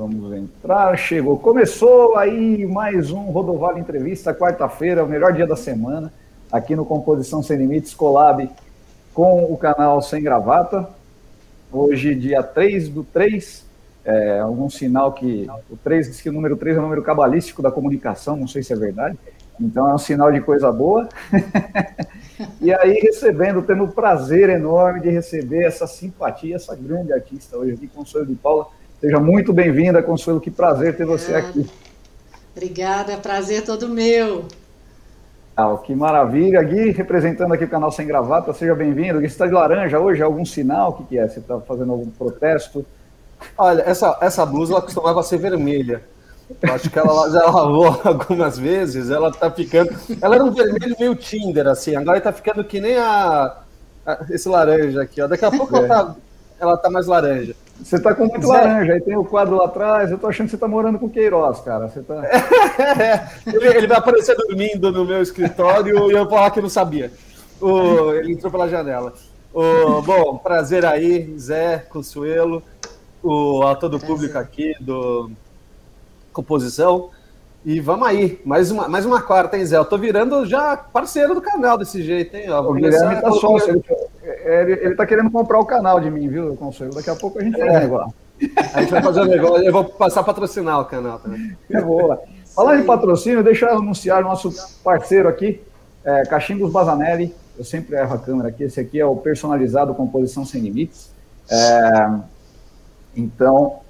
Vamos entrar, chegou, começou aí mais um Rodovalho Entrevista, quarta-feira, o melhor dia da semana, aqui no Composição Sem Limites, Colab, com o canal Sem Gravata. Hoje, dia 3 do 3, é, algum sinal que o 3 diz que o número 3 é o número cabalístico da comunicação, não sei se é verdade, então é um sinal de coisa boa. e aí, recebendo, tendo o prazer enorme de receber essa simpatia, essa grande artista hoje aqui, Consuelo de Paula Seja muito bem-vinda, Consuelo. Que prazer ter você aqui. Obrigada, prazer todo meu. Ah, que maravilha. Gui, representando aqui o canal Sem Gravata, seja bem-vindo. Gui, você está de laranja hoje? Algum sinal? O que, que é? Você está fazendo algum protesto? Olha, essa, essa blusa ela costumava ser vermelha. Eu acho que ela já lavou algumas vezes, ela tá ficando. Ela era um vermelho meio Tinder, assim, agora tá ficando que nem a, a esse laranja aqui, ó. Daqui a pouco é. ela, tá, ela tá mais laranja. Você tá com muito Zé. laranja, aí tem o quadro lá atrás, eu tô achando que você tá morando com Queiroz, cara. Você tá... ele, ele, vai aparecer dormindo no meu escritório e eu vou falar que não sabia. O, ele entrou pela janela. O, bom, prazer aí, Zé, Consuelo, o, a todo o público aqui do Composição. E vamos aí, mais uma, mais uma quarta, hein, Zé? Eu tô virando já parceiro do canal desse jeito, hein? Ó, o Guilherme tá sócio, ele, ele, ele tá querendo comprar o canal de mim, viu, Consuelo? Daqui a pouco a gente faz é. negócio. A gente vai fazer um negócio, eu vou passar a patrocinar o canal também. Que boa. Falando em patrocínio, deixa eu anunciar o nosso parceiro aqui, é, Cachimbos Bazanelli. Eu sempre erro a câmera aqui. Esse aqui é o personalizado Composição Sem Limites. É, então,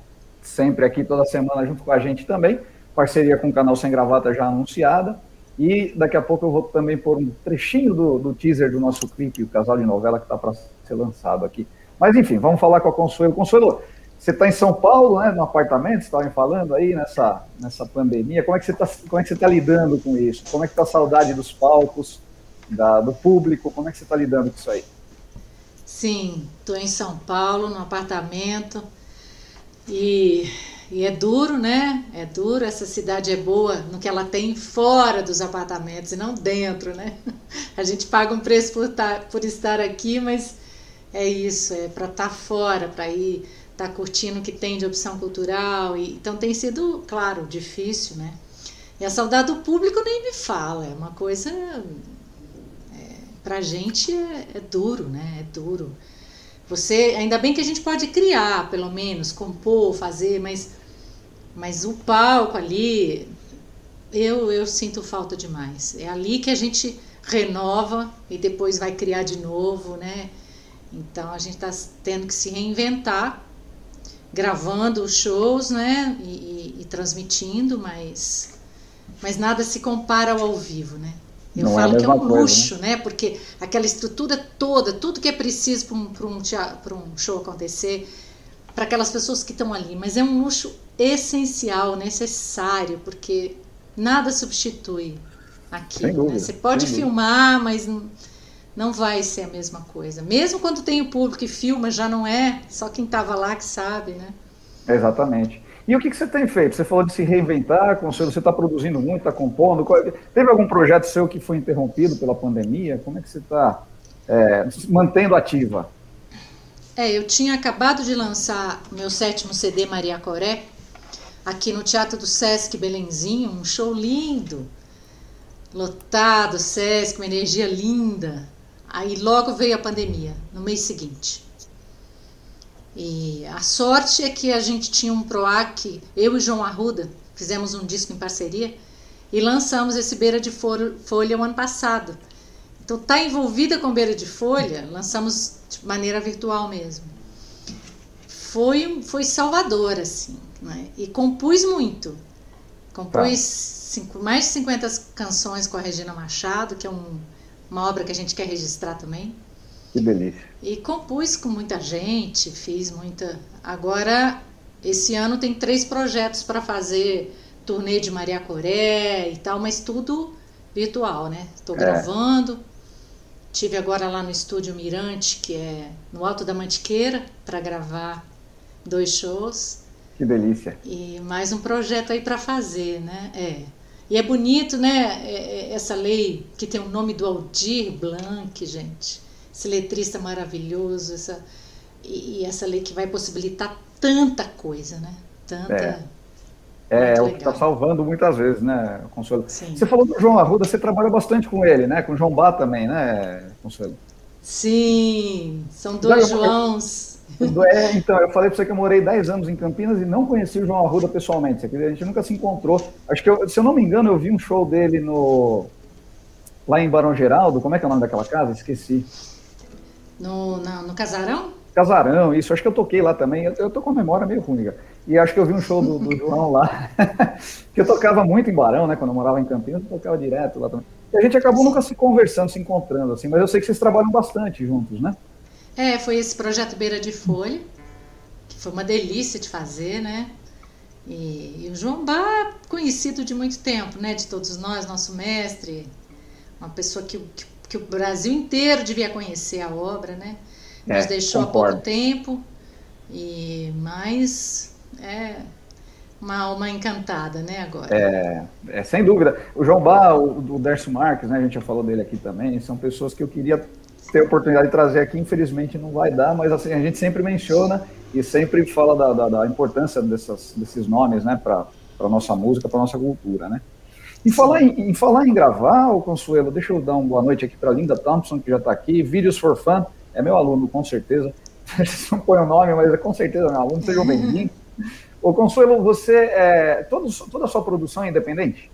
sempre aqui toda semana junto com a gente também parceria com o canal Sem Gravata já anunciada. E daqui a pouco eu vou também pôr um trechinho do, do teaser do nosso clipe, o casal de novela, que está para ser lançado aqui. Mas enfim, vamos falar com a Consuelo. Consuelo, você está em São Paulo, né, no apartamento, estavam falando aí nessa, nessa pandemia. Como é que você está é tá lidando com isso? Como é que está a saudade dos palcos, da, do público? Como é que você está lidando com isso aí? Sim, estou em São Paulo, no apartamento. E e é duro, né? É duro. Essa cidade é boa no que ela tem fora dos apartamentos e não dentro, né? A gente paga um preço por, tá, por estar aqui, mas é isso, é para estar tá fora, para ir estar tá curtindo o que tem de opção cultural. E, então tem sido, claro, difícil, né? E a saudade do público nem me fala, é uma coisa. É, pra gente é, é duro, né? É duro. Você, ainda bem que a gente pode criar, pelo menos, compor, fazer, mas mas o palco ali, eu, eu sinto falta demais. É ali que a gente renova e depois vai criar de novo, né? Então a gente está tendo que se reinventar, gravando os shows, né? E, e, e, transmitindo, mas, mas nada se compara ao ao vivo, né? Eu Não é falo é que é um coisa, luxo, né? né? Porque aquela estrutura toda, tudo que é preciso para um, um, um show acontecer, para aquelas pessoas que estão ali, mas é um luxo essencial, necessário, porque nada substitui aquilo. Né? Você pode filmar, mas não vai ser a mesma coisa. Mesmo quando tem o público que filma, já não é, só quem estava lá que sabe, né? Exatamente. E o que, que, você tem feito? Você falou de se reinventar, você está produzindo muito, está compondo. Teve algum projeto seu que foi interrompido pela pandemia? Como é que você está é, mantendo ativa? É, eu tinha acabado de lançar meu sétimo CD Maria Coré, aqui no Teatro do Sesc Belenzinho, um show lindo, lotado, Sesc, uma energia linda. Aí logo veio a pandemia, no mês seguinte. E a sorte é que a gente tinha um PROAC, eu e João Arruda, fizemos um disco em parceria e lançamos esse Beira de Folha o ano passado. Então tá envolvida com Beira de Folha, lançamos de maneira virtual mesmo. Foi, foi salvador, assim. Né? E compus muito. Compus tá. cinco, mais de 50 canções com a Regina Machado, que é um, uma obra que a gente quer registrar também. Que delícia. E compus com muita gente, fiz muita. Agora, esse ano tem três projetos para fazer turnê de Maria Coré e tal, mas tudo virtual, né? Estou é. gravando. Tive agora lá no estúdio Mirante, que é no Alto da Mantiqueira, para gravar dois shows. Que delícia. E mais um projeto aí para fazer, né? É. E é bonito, né? É, é, essa lei que tem o nome do Aldir Blanc, gente. Esse letrista maravilhoso, essa, e, e essa lei que vai possibilitar tanta coisa, né? Tanta. É. É, é o que está salvando muitas vezes, né, Consuelo? Sim. Você falou do João Arruda, você trabalha bastante com ele, né? Com o João Bá também, né, Consuelo? Sim, são dois Joãos. É, então, eu falei para você que eu morei 10 anos em Campinas e não conheci o João Arruda pessoalmente. A gente nunca se encontrou. Acho que, eu, se eu não me engano, eu vi um show dele no lá em Barão Geraldo. Como é que é o nome daquela casa? Esqueci. No, na, no Casarão? Casarão, isso. Acho que eu toquei lá também. Eu, eu tô com a memória meio ruim, cara. E acho que eu vi um show do, do João lá, que eu tocava muito em Barão, né? Quando eu morava em Campinas, eu tocava direto lá também. E a gente acabou nunca se conversando, se encontrando, assim, mas eu sei que vocês trabalham bastante juntos, né? É, foi esse projeto Beira de Folha, que foi uma delícia de fazer, né? E, e o João Bá, conhecido de muito tempo, né? De todos nós, nosso mestre, uma pessoa que, que, que o Brasil inteiro devia conhecer a obra, né? Nos é, deixou concordo. há pouco tempo, e mas é uma alma encantada, né, agora. É, é sem dúvida. O João Bá, o, o Dércio Marques, né, a gente já falou dele aqui também, são pessoas que eu queria ter a oportunidade de trazer aqui, infelizmente não vai dar, mas assim, a gente sempre menciona e sempre fala da, da, da importância dessas, desses nomes, né, para a nossa música, para a nossa cultura, né. Em falar em, em, falar em gravar, o Consuelo, deixa eu dar uma boa noite aqui para Linda Thompson, que já está aqui, Vídeos for Fun, é meu aluno, com certeza. Não põe o nome, mas é com certeza meu aluno, sejam bem-vindos. Ô, Consuelo, você, é, todos, toda a sua produção é independente?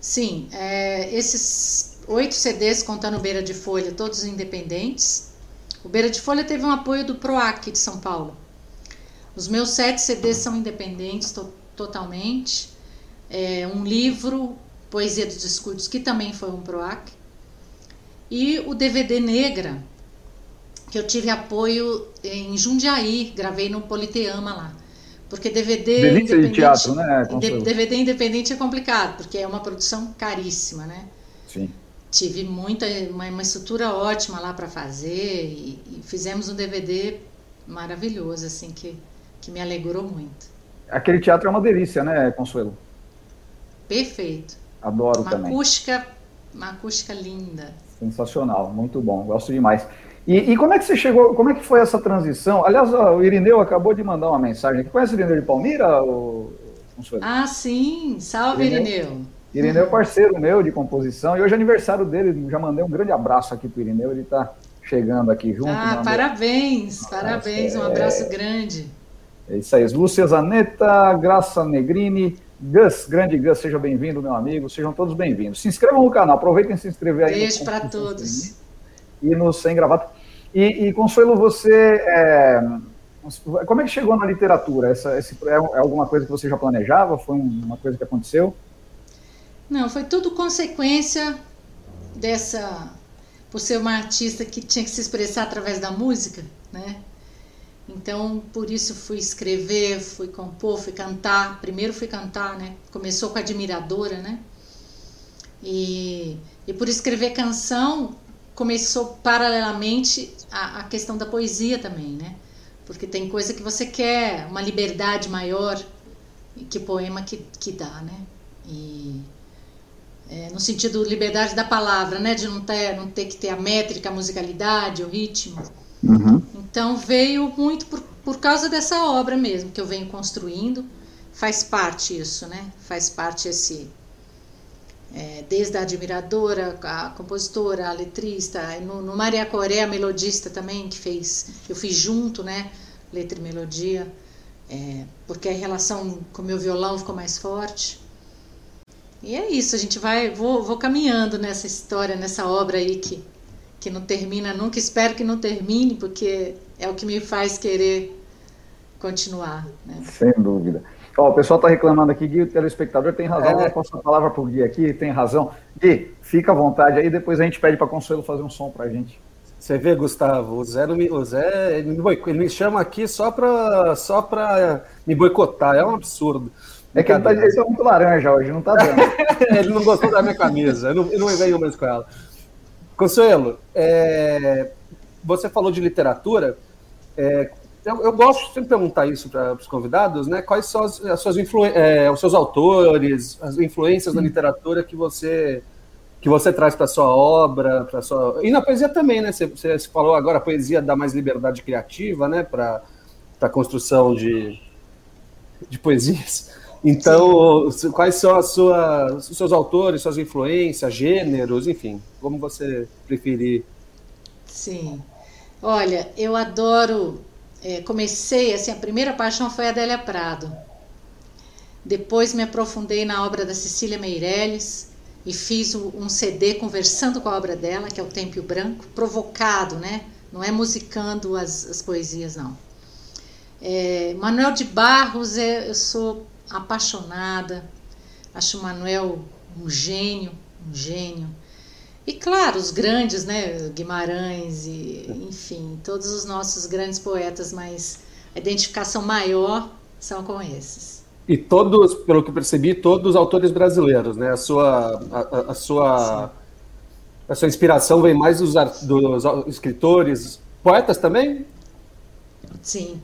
Sim, é, esses oito CDs contando Beira de Folha, todos independentes. O Beira de Folha teve um apoio do PROAC de São Paulo. Os meus sete CDs são independentes to totalmente. É, um livro, Poesia dos Escudos, que também foi um PROAC. E o DVD Negra, que eu tive apoio em Jundiaí, gravei no Politeama lá. Porque DVD Delícia independente, de teatro, né? DVD independente é complicado, porque é uma produção caríssima, né? Sim. Tive muita, uma, uma estrutura ótima lá para fazer e, e, fizemos um DVD maravilhoso, assim, que, que me alegrou muito. Aquele teatro é uma delícia, né, Consuelo? Perfeito. Adoro uma também. Acústica, uma acústica linda. Sensacional, muito bom, gosto demais. E, e, como é que você chegou, como é que foi essa transição? Aliás, o Irineu acabou de mandar uma mensagem. Conhece o Irineu de Palmira? Ah, sim. Salve, Irineu. Irineu. Irineu é parceiro meu de composição. E hoje é aniversário dele. Já mandei um grande abraço aqui para o Irineu. Ele está chegando aqui junto. Ah, parabéns, parabéns. Um abraço é... grande. É isso aí. Lúcia Zanetta, Graça Negrini, Gus, grande Gus, seja bem-vindo, meu amigo. Sejam todos bem-vindos. Se inscrevam no canal. Aproveitem e se inscrever aí. Beijo para todos e no Sem Gravata. E, e Consuelo, você. É, como é que chegou na literatura? Essa, esse, é, é alguma coisa que você já planejava? Foi uma coisa que aconteceu? Não, foi tudo consequência dessa. Por ser uma artista que tinha que se expressar através da música, né? Então, por isso fui escrever, fui compor, fui cantar. Primeiro fui cantar, né? Começou com Admiradora, né? E, e por escrever canção, começou paralelamente a, a, questão da poesia também, né? Porque tem coisa que você quer, uma liberdade maior que poema que, que dá, né? E é, no sentido liberdade da palavra, né? De não ter, não ter que ter a métrica, a musicalidade, o ritmo. Uhum. Então veio muito por, por causa dessa obra mesmo que eu venho construindo. Faz parte isso, né? Faz parte esse é, desde a admiradora, a compositora, a letrista, no, no Maria Coreia, a melodista também, que fez, eu fiz junto, né, letra e melodia, é, porque a relação com o meu violão ficou mais forte. E é isso, a gente vai, vou, vou caminhando nessa história, nessa obra aí que, que não termina nunca, espero que não termine, porque é o que me faz querer continuar. Né? Sem dúvida. Ó, o pessoal está reclamando aqui, Gui, o telespectador tem razão, é. eu passo a palavra para o Gui aqui, tem razão. Gui, fica à vontade aí, depois a gente pede para Consuelo fazer um som para a gente. Você vê, Gustavo, o Zé, me, o Zé ele, me ele me chama aqui só para só me boicotar, é um absurdo. É que ele está tá muito laranja hoje, não está dando. ele não gostou da minha camisa, eu não, eu não veio mais com ela. Consuelo, é, você falou de literatura, é, eu, eu, gosto de sempre perguntar isso para os convidados, né? Quais são as, as suas é, os seus autores, as influências na literatura que você que você traz para sua obra, para sua e na poesia também, né? Você, você, falou agora a poesia dá mais liberdade criativa, né? Para a construção de, de poesias. Então, Sim. quais são as suas, os seus autores, suas influências, gêneros, enfim, como você preferir. Sim. Olha, eu adoro. É, comecei, assim, a primeira paixão foi a Adélia Prado. Depois me aprofundei na obra da Cecília Meirelles e fiz um CD conversando com a obra dela, que é o Templo Branco, provocado, né? Não é musicando as, as poesias, não. É, Manuel de Barros, é, eu sou apaixonada, acho o Manuel um gênio, um gênio. E claro, os grandes, né, Guimarães e, enfim, todos os nossos grandes poetas, mas a identificação maior são com esses. E todos, pelo que percebi, todos autores brasileiros, né? A sua, a, a sua, a sua inspiração vem mais dos, dos escritores, poetas também? Sim,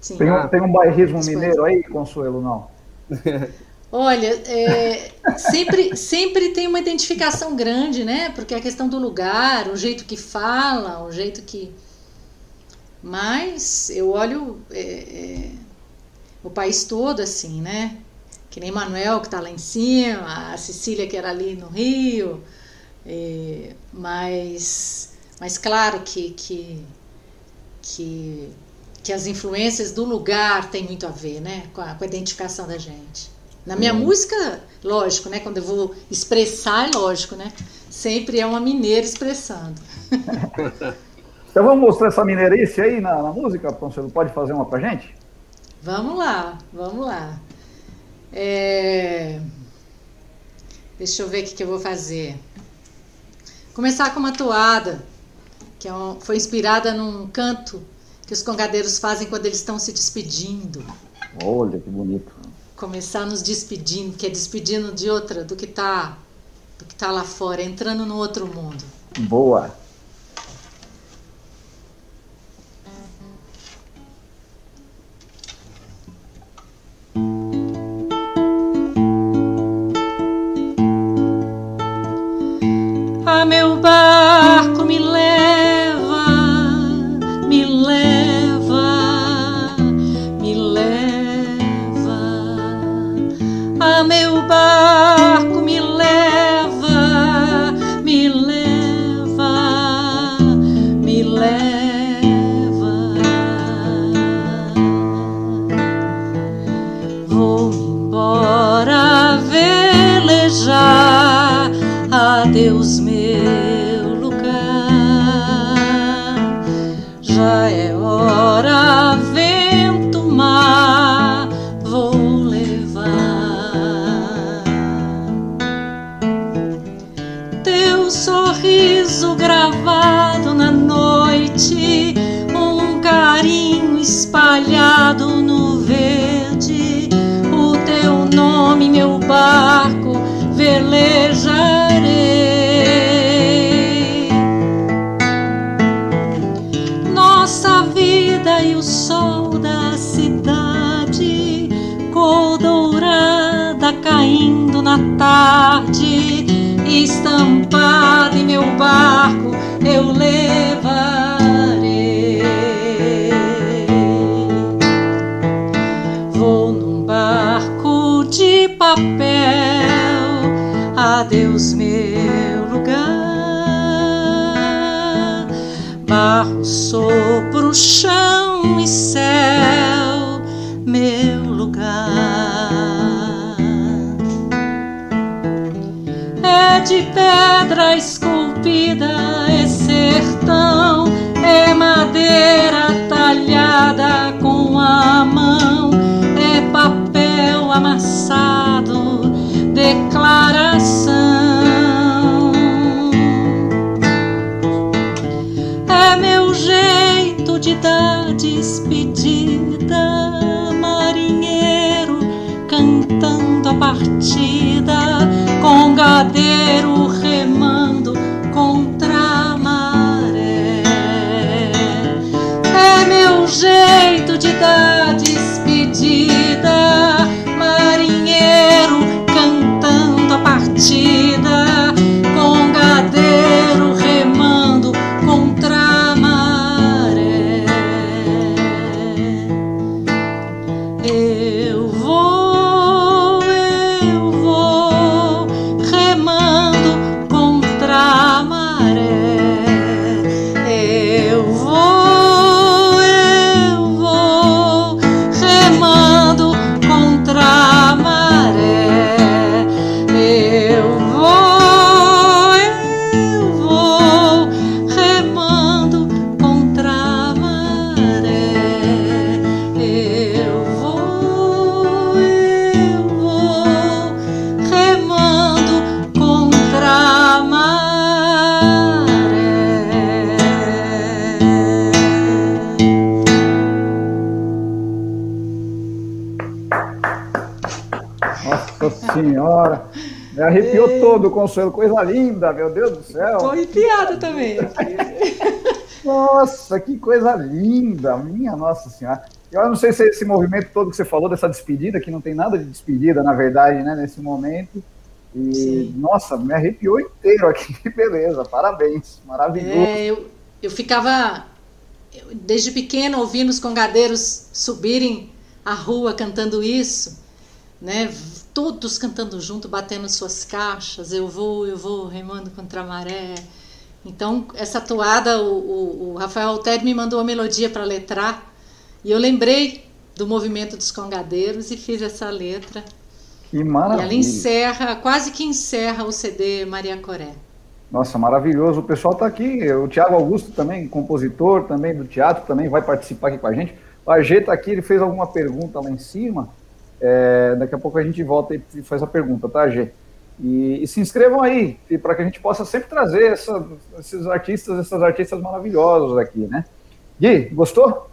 Sim. Tem, um, tem um bairrismo mineiro aí, Consuelo, não? Olha, é, sempre, sempre tem uma identificação grande, né? Porque a questão do lugar, o jeito que fala, o jeito que. Mas eu olho é, é, o país todo assim, né? Que nem Manuel, que está lá em cima, a Cecília, que era ali no Rio. É, mas, mas claro que, que, que que as influências do lugar têm muito a ver, né, com a, com a identificação da gente. Na minha hum. música, lógico, né, quando eu vou expressar, é lógico, né, sempre é uma mineira expressando. então vamos mostrar essa mineirice aí na, na música, Conselho? Pode fazer uma pra gente? Vamos lá, vamos lá. É... Deixa eu ver o que, que eu vou fazer. Começar com uma toada, que é um... foi inspirada num canto que os congadeiros fazem quando eles estão se despedindo. Olha que bonito. Começar nos despedindo, que é despedindo de outra, do que está do que tá lá fora, entrando no outro mundo. Boa. Ah, meu barco me estampado em meu barco eu levarei. Vou num barco de papel, adeus meu lugar. Barro, sopro, chão e céu, meu de pedra esculpida, é sertão, é madeira talhada com a mão, é papel amassado, declaração. É meu jeito de dar despedida, marinheiro cantando a partida congadeiro arrepiou Ei. todo o Consuelo, coisa linda, meu Deus do céu! Tô arrepiada também. Nossa, que coisa linda, minha Nossa Senhora. Eu não sei se esse movimento todo que você falou, dessa despedida, que não tem nada de despedida, na verdade, né, nesse momento. E, Sim. nossa, me arrepiou inteiro aqui, que beleza, parabéns, maravilhoso. É, eu, eu ficava, desde pequena, ouvindo os congadeiros subirem a rua cantando isso, né, todos cantando junto, batendo suas caixas, eu vou, eu vou, remando contra a maré. Então, essa toada, o, o, o Rafael Alter me mandou a melodia para letrar, e eu lembrei do movimento dos congadeiros e fiz essa letra. Que maravilha. E ela encerra, quase que encerra o CD Maria Coré. Nossa, maravilhoso. O pessoal está aqui. O Tiago Augusto também, compositor também do teatro, também vai participar aqui com a gente. O Agê está aqui, ele fez alguma pergunta lá em cima. É, daqui a pouco a gente volta e faz a pergunta, tá, Agê? E, e, se inscrevam aí, para que a gente possa sempre trazer essa, esses artistas, essas artistas maravilhosos aqui, né? Gui, gostou?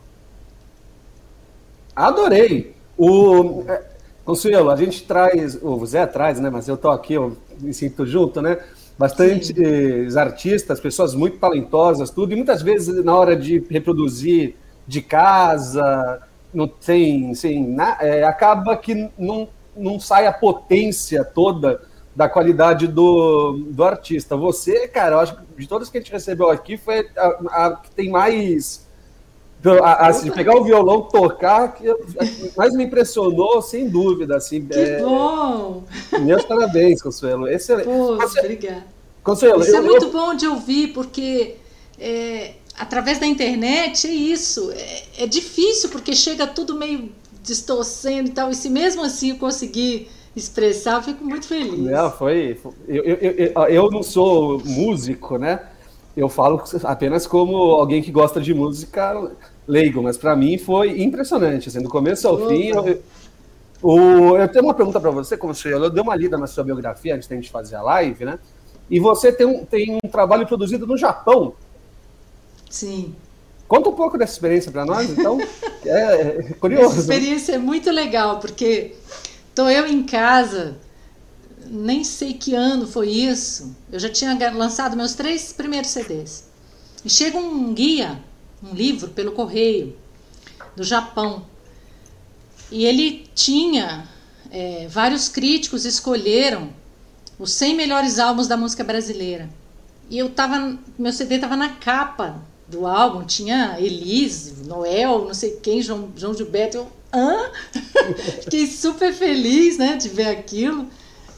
Adorei. O é, Consuelo, a gente traz, o Zé traz, né? Mas eu tô aqui, eu me sinto junto, né? Bastantes Sim. artistas, pessoas muito talentosas, tudo, e muitas vezes na hora de reproduzir de casa, não tem, sem, é, acaba que não, não sai a potência toda da qualidade do, do artista. Você, cara, eu acho que de todas que a gente recebeu aqui foi a, a que tem mais Assim, pegar o violão, tocar, que mais me impressionou, sem dúvida. Assim, que é... bom! Meus parabéns, Consuelo. Excelente. Pô, Consuelo, obrigada. Consuelo, isso é eu, é muito eu... bom de ouvir, porque é, através da internet é isso. É, é, difícil, porque chega tudo meio distorcendo e tal. E se mesmo assim eu conseguir expressar, eu fico muito feliz. Não, foi. Eu, eu, eu, eu não sou músico, né? Eu falo apenas como alguém que gosta de música leigo, mas para mim foi impressionante, assim, do começo ao Opa. fim. Eu, o, eu tenho uma pergunta para você, você, eu dei uma lida na sua biografia antes da gente fazer a live, né? E você tem um, tem um trabalho produzido no Japão. Sim. Conta um pouco dessa experiência para nós, então. é, é curioso. Essa experiência é muito legal, porque tô eu em casa, nem sei que ano foi isso. Eu já tinha lançado meus três primeiros CDs. E chega um guia um livro pelo correio do Japão. E ele tinha é, vários críticos escolheram os 100 melhores álbuns da música brasileira. E eu tava, meu CD tava na capa do álbum, tinha Elise, Noel, não sei quem, João, João Gilberto. Eu, hã? Fiquei super feliz, né, de ver aquilo.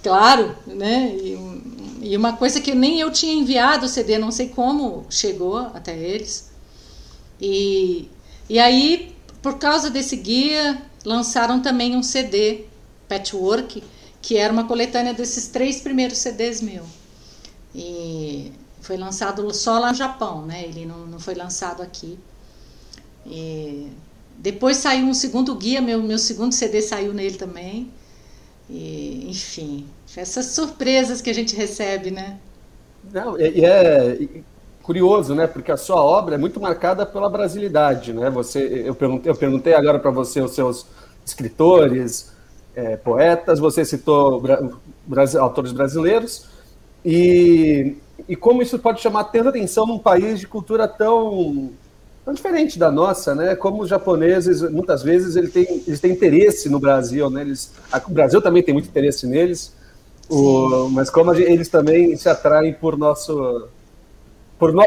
Claro, né? E, e uma coisa que nem eu tinha enviado o CD, não sei como chegou até eles. E, e aí, por causa desse guia, lançaram também um CD, Patchwork, que era uma coletânea desses três primeiros CDs meu. E foi lançado só lá no Japão, né? Ele não, não foi lançado aqui. E depois saiu um segundo guia, meu, meu segundo CD saiu nele também. E, enfim, essas surpresas que a gente recebe, né? Não, e é, curioso, né? Porque a sua obra é muito marcada pela brasilidade, né? Você, eu perguntei, eu perguntei agora para você os seus escritores, é, poetas, você citou bra autores brasileiros e, e como isso pode chamar tanta atenção num país de cultura tão, tão diferente da nossa, né? Como os japoneses muitas vezes eles têm, eles têm interesse no Brasil, né? Eles, a, o Brasil também tem muito interesse neles. O, mas como gente, eles também se atraem por nosso por no,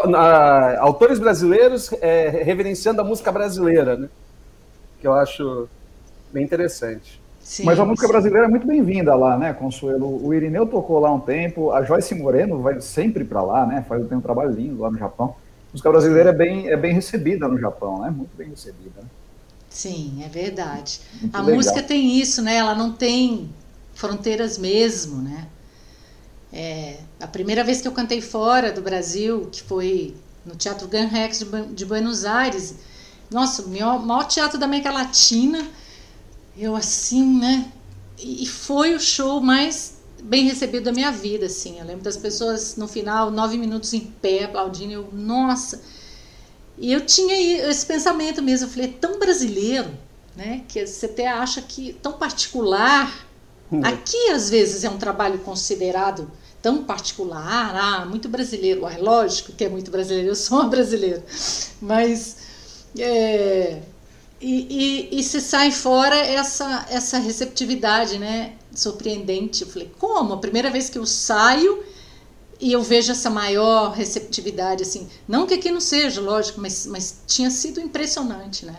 autores brasileiros é, reverenciando a música brasileira, né? Que eu acho bem interessante. Sim, Mas a música sim. brasileira é muito bem-vinda lá, né, Consuelo? O Irineu tocou lá um tempo, a Joyce Moreno vai sempre para lá, né? Faz tem um trabalho lindo lá no Japão. A música brasileira é bem, é bem recebida no Japão, né? Muito bem recebida. Sim, é verdade. Muito a legal. música tem isso, né? Ela não tem fronteiras mesmo, né? É, a primeira vez que eu cantei fora do Brasil, que foi no Teatro Gran Rex de Buenos Aires, nossa, o maior teatro da América Latina, eu assim, né? E foi o show mais bem recebido da minha vida, assim. Eu lembro das pessoas no final, nove minutos em pé, aplaudindo, eu, nossa. E eu tinha esse pensamento mesmo, eu falei, é tão brasileiro, né? Que você até acha que tão particular Hum. Aqui, às vezes, é um trabalho considerado tão particular, ah, muito brasileiro. É lógico que é muito brasileiro, eu sou uma brasileira. Mas. É, e, e, e se sai fora essa, essa receptividade, né? Surpreendente. Eu falei, como? A primeira vez que eu saio e eu vejo essa maior receptividade, assim. Não que aqui não seja, lógico, mas, mas tinha sido impressionante, né?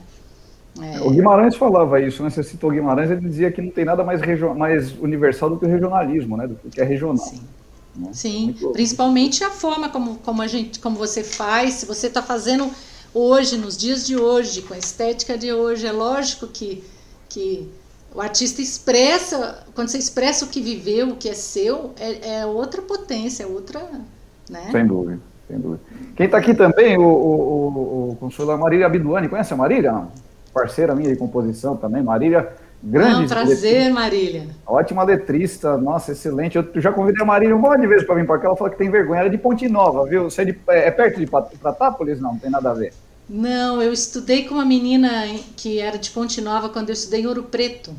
É... O Guimarães falava isso, né? Você citou o Guimarães, ele dizia que não tem nada mais, mais universal do que o regionalismo, né? Do que é regional. Sim. Né? Sim, principalmente a forma como, como a gente, como você faz, se você está fazendo hoje, nos dias de hoje, com a estética de hoje, é lógico que, que o artista expressa, quando você expressa o que viveu, o que é seu, é, é outra potência, é outra. Né? Sem dúvida, sem dúvida. Quem está aqui também, o, o, o, o Marília Abduani, conhece a Marília? Parceira minha de composição também, Marília Grande. Não, prazer, Marília. Ótima letrista, nossa, excelente. Eu já convidei a Marília um monte de vezes para vir para cá. Ela falou que tem vergonha. Ela é de Ponte Nova, viu? Você é, de, é, é perto de Pratápolis? Não, não tem nada a ver. Não, eu estudei com uma menina que era de Ponte Nova quando eu estudei em Ouro Preto.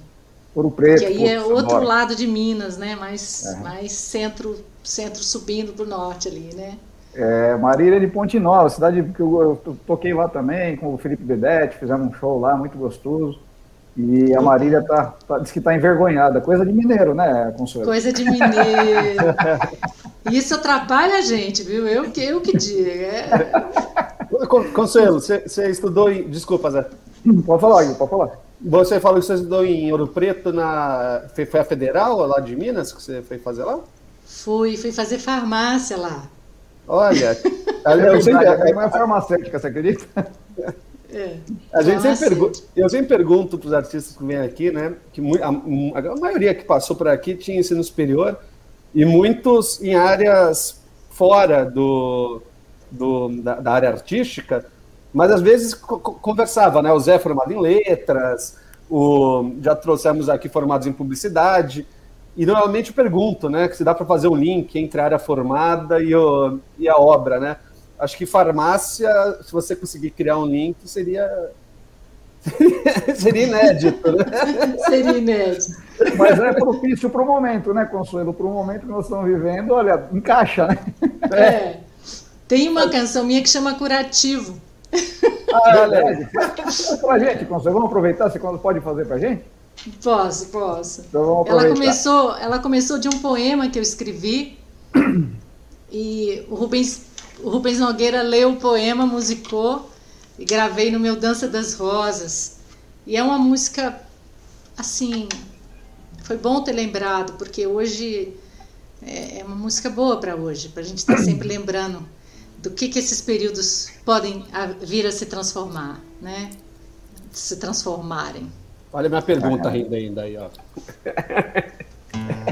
Ouro Preto. Que aí é outro lado de Minas, né? Mais, é. mais centro, centro subindo para o norte ali, né? É, Marília é de Ponte Nova, cidade que eu, eu, toquei lá também com o Felipe Bedete, fizemos um show lá, muito gostoso. E a Marília tá, tá, diz que está envergonhada. Coisa de mineiro, né, Consuelo? Coisa de mineiro. Isso atrapalha a gente, viu? Eu que, eu que digo. É... Consuelo, você, estudou em. Desculpa, Zé. Pode falar, pode falar. Você falou que você estudou em Ouro Preto, na. Foi a federal lá de Minas que você foi fazer lá? Fui, fui fazer farmácia lá. Olha, eu sempre, é, é farmacêutica, você acredita? É. A gente sempre pergunta, eu sempre pergunto para os artistas que vêm aqui, né? Que a, a, maioria que passou por aqui tinha ensino superior e muitos em áreas fora do, do da, da, área artística, mas às vezes conversava, né? O Zé formado em letras, o, já trouxemos aqui formados em publicidade. E normalmente eu pergunto, né? Que se dá para fazer um link entre a área formada e, o, e a obra, né? Acho que farmácia, se você conseguir criar um link, seria. seria inédito, né? seria inédito. Mas é propício para o momento, né, Consuelo? Para o momento que nós estamos vivendo, olha, encaixa, né? É. Tem uma canção minha que chama Curativo. Ah, olha Para gente, Consuelo, vamos aproveitar, você pode fazer para gente? Posso, posso. Então ela começou, ela começou de um poema que eu escrevi e o Rubens o Rubens Nogueira leu o poema, musicou e gravei no meu Dança das Rosas. E é uma música, assim, foi bom ter lembrado, porque hoje é, é uma música boa para hoje, para a gente estar tá sempre lembrando do que, que esses períodos podem vir a se transformar, né? Se transformarem. Olha a minha pergunta ainda, ainda aí, ó.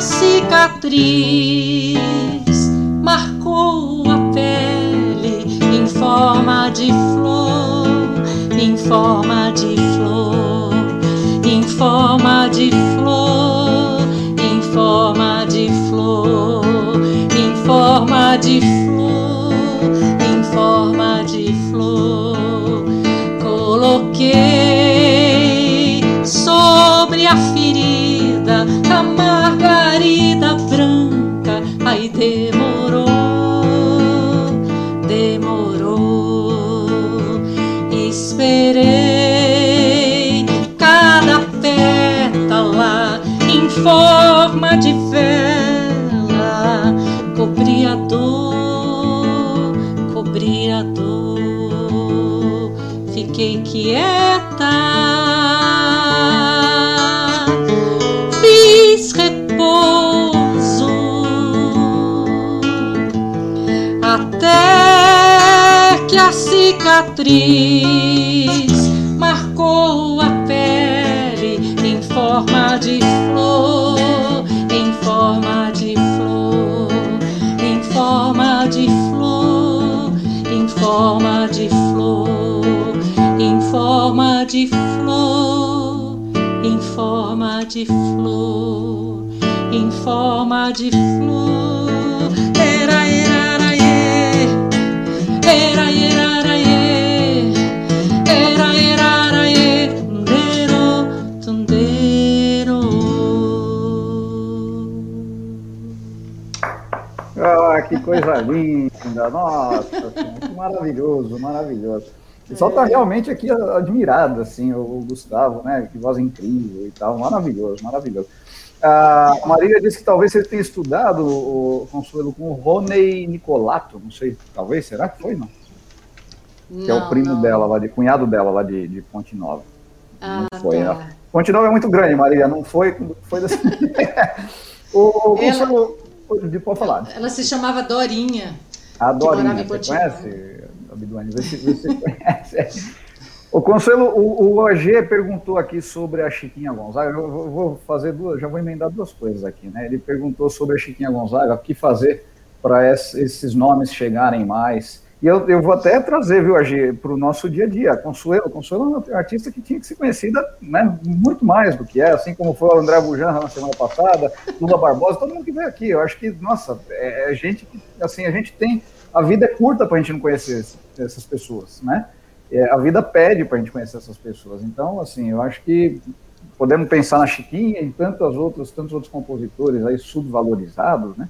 a cicatriz marcou a pele em forma de forma de flor, em forma de flor, em forma de flor, em forma de flor, em forma de flor. Coloquei sobre a ferida quieta. Fiz repouso até que a cicatriz. De flor, em forma de flor. Era, era, era, era, era. Ah, que coisa linda! Nossa, maravilhoso, maravilhoso. O pessoal está realmente aqui admirado, assim, o Gustavo, né? Que voz incrível e tal, maravilhoso, maravilhoso. A Marília disse que talvez você tenha estudado o Consuelo com o Rony Nicolato, não sei, talvez, será que foi, não? Que é o Não, primo não. dela, lá de cunhado dela, lá de, de Ponte Nova. Ah, não foi, tá. né? Ponte Nova é muito grande, Marília, não foi, foi desse... o, o Ela- Consuelo, pode falar. Ela se chamava Dorinha. A Dorinha, você conhece, Abduane? Se você conhece. O Consuelo, o, o OG perguntou aqui sobre a Chiquinha Gonzaga. Eu vou, vou fazer duas, já vou emendar duas coisas aqui, né? Ele perguntou sobre a Chiquinha Gonzaga, o que fazer para esses nomes chegarem mais. E eu, eu vou até trazer, viu, AG, para o nosso dia a dia. Consuelo, Consuelo é uma artista que tinha que ser conhecida né, muito mais do que é, assim como foi o André Bujan na semana passada, Lula Barbosa, todo mundo que veio aqui. Eu acho que, nossa, é, é gente que, assim, a gente tem. A vida é curta para a gente não conhecer essas pessoas, né? É, a vida pede para a gente conhecer essas pessoas. Então, assim, eu acho que podemos pensar na Chiquinha e tantos outros, tantos outros compositores aí subvalorizados, né?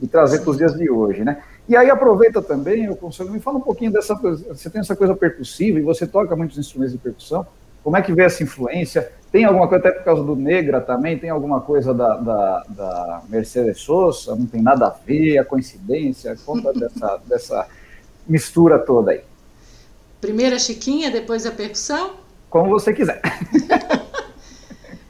E trazer para os dias de hoje, né? E aí aproveita também, eu conselho, me fala um pouquinho dessa coisa, você tem essa coisa percussiva e você toca muitos instrumentos de percussão, como é que vê essa influência? Tem alguma coisa, até por causa do Negra também, tem alguma coisa da, da, da Mercedes Sosa, não tem nada a ver, a coincidência, conta dessa, dessa mistura toda aí, Primeiro a Chiquinha, depois a percussão. como você quiser.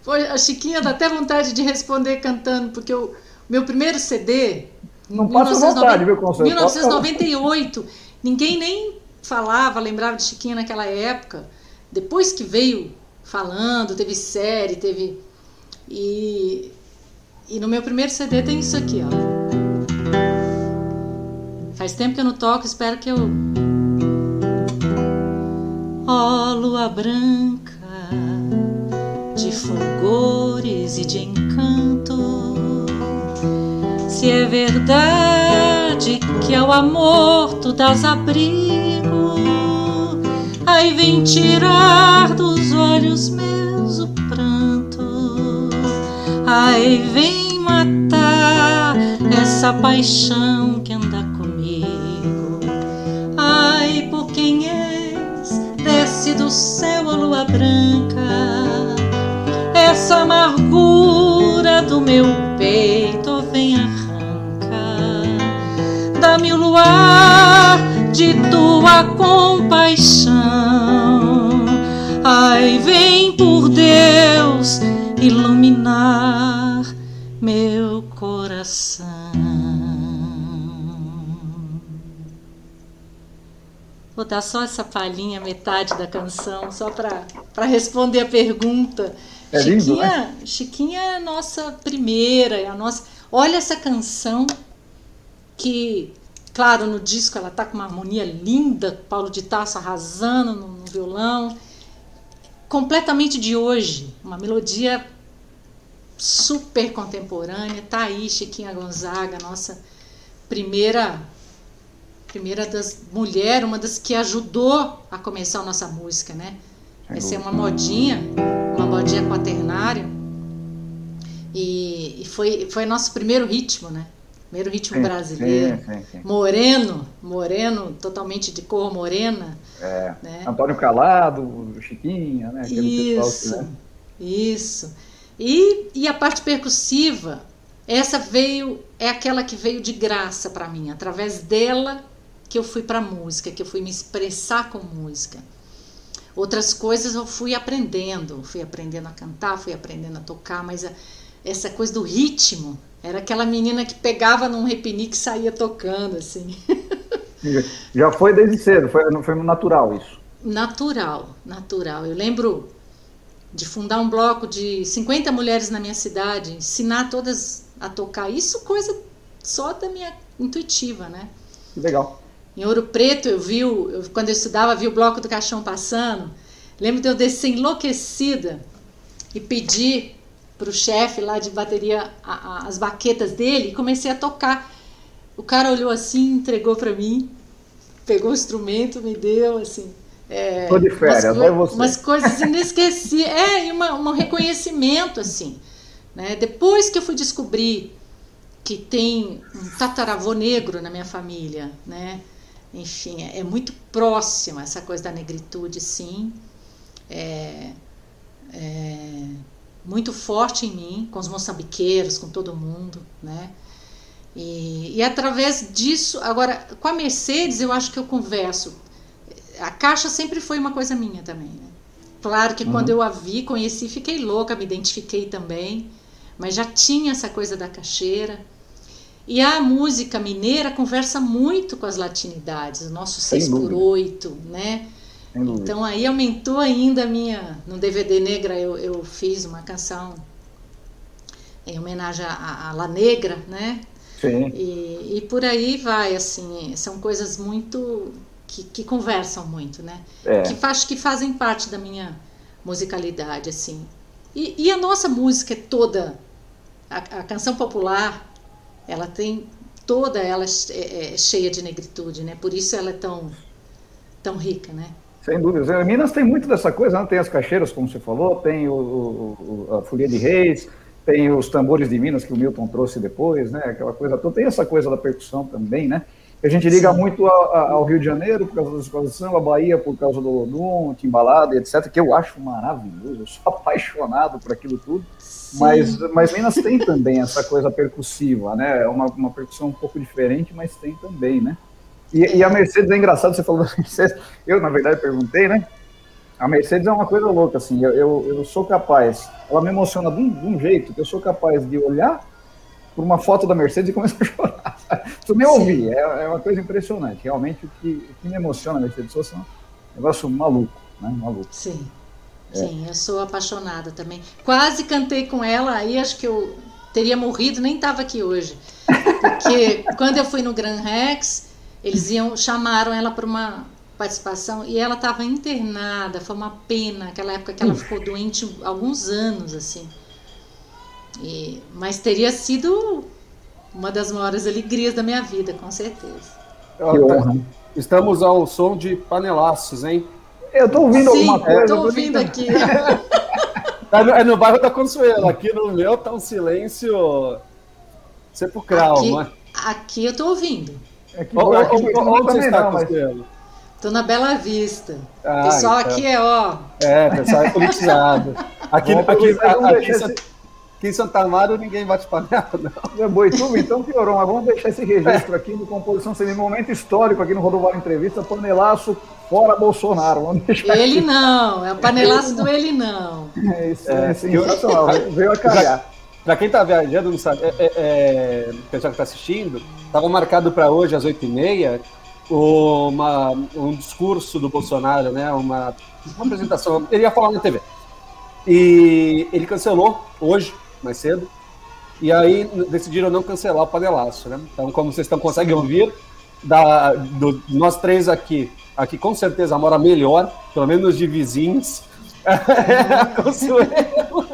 Foi, a Chiquinha dá até vontade de responder cantando, porque o meu primeiro CD. Não passa vontade, viu, Consuelo? 1998. Ninguém nem falava, lembrava de Chiquinha naquela época. Depois que veio falando, teve série, teve. E, e no meu primeiro CD tem isso aqui, ó. Faz tempo que eu não toco, espero que eu. Ó, lua branca de fulgores e de encanto. Se é verdade que ao amor tu dás abrigo, aí vem tirar dos olhos meus o pranto, aí vem matar essa paixão que anda comigo. Ai, por quem és, desce do céu a lua branca essa amargura do meu peito vem arrancar. Dá-me o luar de tua compaixão. Ai, vem por Deus iluminar meu coração. Vou dar só essa palhinha, metade da canção, só para responder a pergunta. É lindo, Chiquinha, né? Chiquinha é a nossa primeira, é a nossa. Olha essa canção que, claro, no disco ela tá com uma harmonia linda, Paulo de Tarso arrasando no, no violão, completamente de hoje, uma melodia super contemporânea. Tá aí Chiquinha Gonzaga, nossa primeira primeira das mulheres, uma das que ajudou a começar a nossa música, né? Essa é uma modinha, uma modinha quaternária. E, e foi, foi nosso primeiro ritmo, né? Primeiro ritmo Sim, brasileiro. sim, sim. Moreno, moreno, totalmente de cor morena. É. Né? Antônio Calado, Chiquinha, né? Aquele Isso, pessoal que, né? isso. E, e a parte percussiva, essa veio, é aquela que veio de graça para mim. Através dela que eu fui para música, que eu fui me expressar com música. Outras coisas eu fui aprendendo, fui aprendendo a cantar, fui aprendendo a tocar, mas a- essa coisa do ritmo, era aquela menina que pegava num repinique e saía tocando, assim. Já foi desde cedo, foi, foi natural isso. Natural, natural. Eu lembro de fundar um bloco de 50 mulheres na minha cidade, ensinar todas a tocar. Isso coisa só da minha intuitiva, né? Legal. Em Ouro Preto, eu vi, eu, quando eu estudava, vi o bloco do caixão passando. Lembro de eu descer enlouquecida e pedir para o chefe lá de bateria a, a, as baquetas dele e comecei a tocar. O cara olhou assim, entregou para mim, pegou o instrumento, me deu assim. É, Tô de férias, vai você. Umas coisas inesquecíveis. é, e uma, um reconhecimento, assim. Né? Depois que eu fui descobrir que tem um tataravô negro na minha família, né? Enfim, é, é muito próxima essa coisa da negritude, sim. É, é muito forte em mim, com os moçambiqueiros, com todo mundo, né? E, e através disso, agora, com a Mercedes, eu acho que eu converso a caixa sempre foi uma coisa minha também, né? Claro que uhum. quando eu a vi, conheci, fiquei louca, me identifiquei também, mas já tinha essa coisa da caixeira. E a música mineira conversa muito com as latinidades, o nosso 6 por 8 né? Então aí aumentou ainda a minha. No DVD Negra eu, eu fiz uma canção em homenagem à, à La Negra, né? Sim. E, e por aí vai, assim, são coisas muito que, que conversam muito, né? É. Que faz, que fazem parte da minha musicalidade, assim. E, e a nossa música é toda, a, a, canção popular, ela tem toda ela é, é, cheia de negritude, né? Por isso ela é tão, tão rica, né? Sem dúvida. Minas tem muito dessa coisa, né? tem as caixeiras, como você falou, tem o, o, a folia de reis, tem os tambores de Minas que o Milton trouxe depois, né? Aquela coisa toda. Tem essa coisa da percussão também, né? A gente liga Sim. muito ao Rio de Janeiro por causa da escola de samba, a Bahia por causa do Lodum, Timbalada, etc., que eu acho maravilhoso, eu sou apaixonado por aquilo tudo. Mas, mas Minas tem também essa coisa percussiva, né? É uma, uma percussão um pouco diferente, mas tem também, né? E, e, a Mercedes é engraçado, você falou da Mercedes, eu na verdade perguntei, né? A Mercedes é uma coisa louca, assim, eu, eu, eu sou capaz, ela me emociona de um, de um jeito que eu sou capaz de olhar por uma foto da Mercedes e começar a chorar. Tu nem ouvir, é, é, uma coisa impressionante. Realmente, o que, o que me emociona a Mercedes Sosa é um negócio maluco, né? Maluco. Sim. É. Sim, eu sou apaixonada também. Quase cantei com ela, aí acho que eu teria morrido, nem estava aqui hoje. Porque quando eu fui no Gran Rex, eles iam chamaram ela para uma participação e ela estava internada, foi uma pena, aquela época que ela ficou doente alguns anos assim. E, mas teria sido uma das maiores alegrias da minha vida, com certeza. Que honra. Estamos ao som de panelaços, hein? Eu estou ouvindo Sim, alguma coisa. Estou ouvindo aqui. é, no, é no bairro da Consuelo. Aqui no meu tá um silêncio sepulcral. Aqui, mas... aqui eu estou ouvindo. Aqui, o, aqui, aqui, onde você está, não? Estou na Bela Vista. Ah, pessoal então. aqui é, ó. É, pessoal é politizado. Aqui, aqui, aqui, aqui, aqui, Aqui em Santa Amaro ninguém bate panela, não. É Boituva, então piorou, mas vamos deixar esse registro aqui no Composição Sem Momento histórico aqui no Rodovalho Entrevista, panelaço fora Bolsonaro. Vamos deixar ele aqui. não, é o panelaço do ele não. É isso, é, é sensacional, veio a calhar. Para quem está viajando, não sabe, é, é, é, pessoal que está assistindo, estava marcado para hoje às 8h30 uma, um discurso do Bolsonaro, né? Uma, uma apresentação. Ele ia falar na TV. E ele cancelou hoje, mais cedo. E aí decidiram não cancelar o panelaço, né? Então, como vocês estão, conseguem ouvir, da, do, nós três aqui, aqui com certeza mora melhor, pelo menos de vizinhos. É, Consuelo.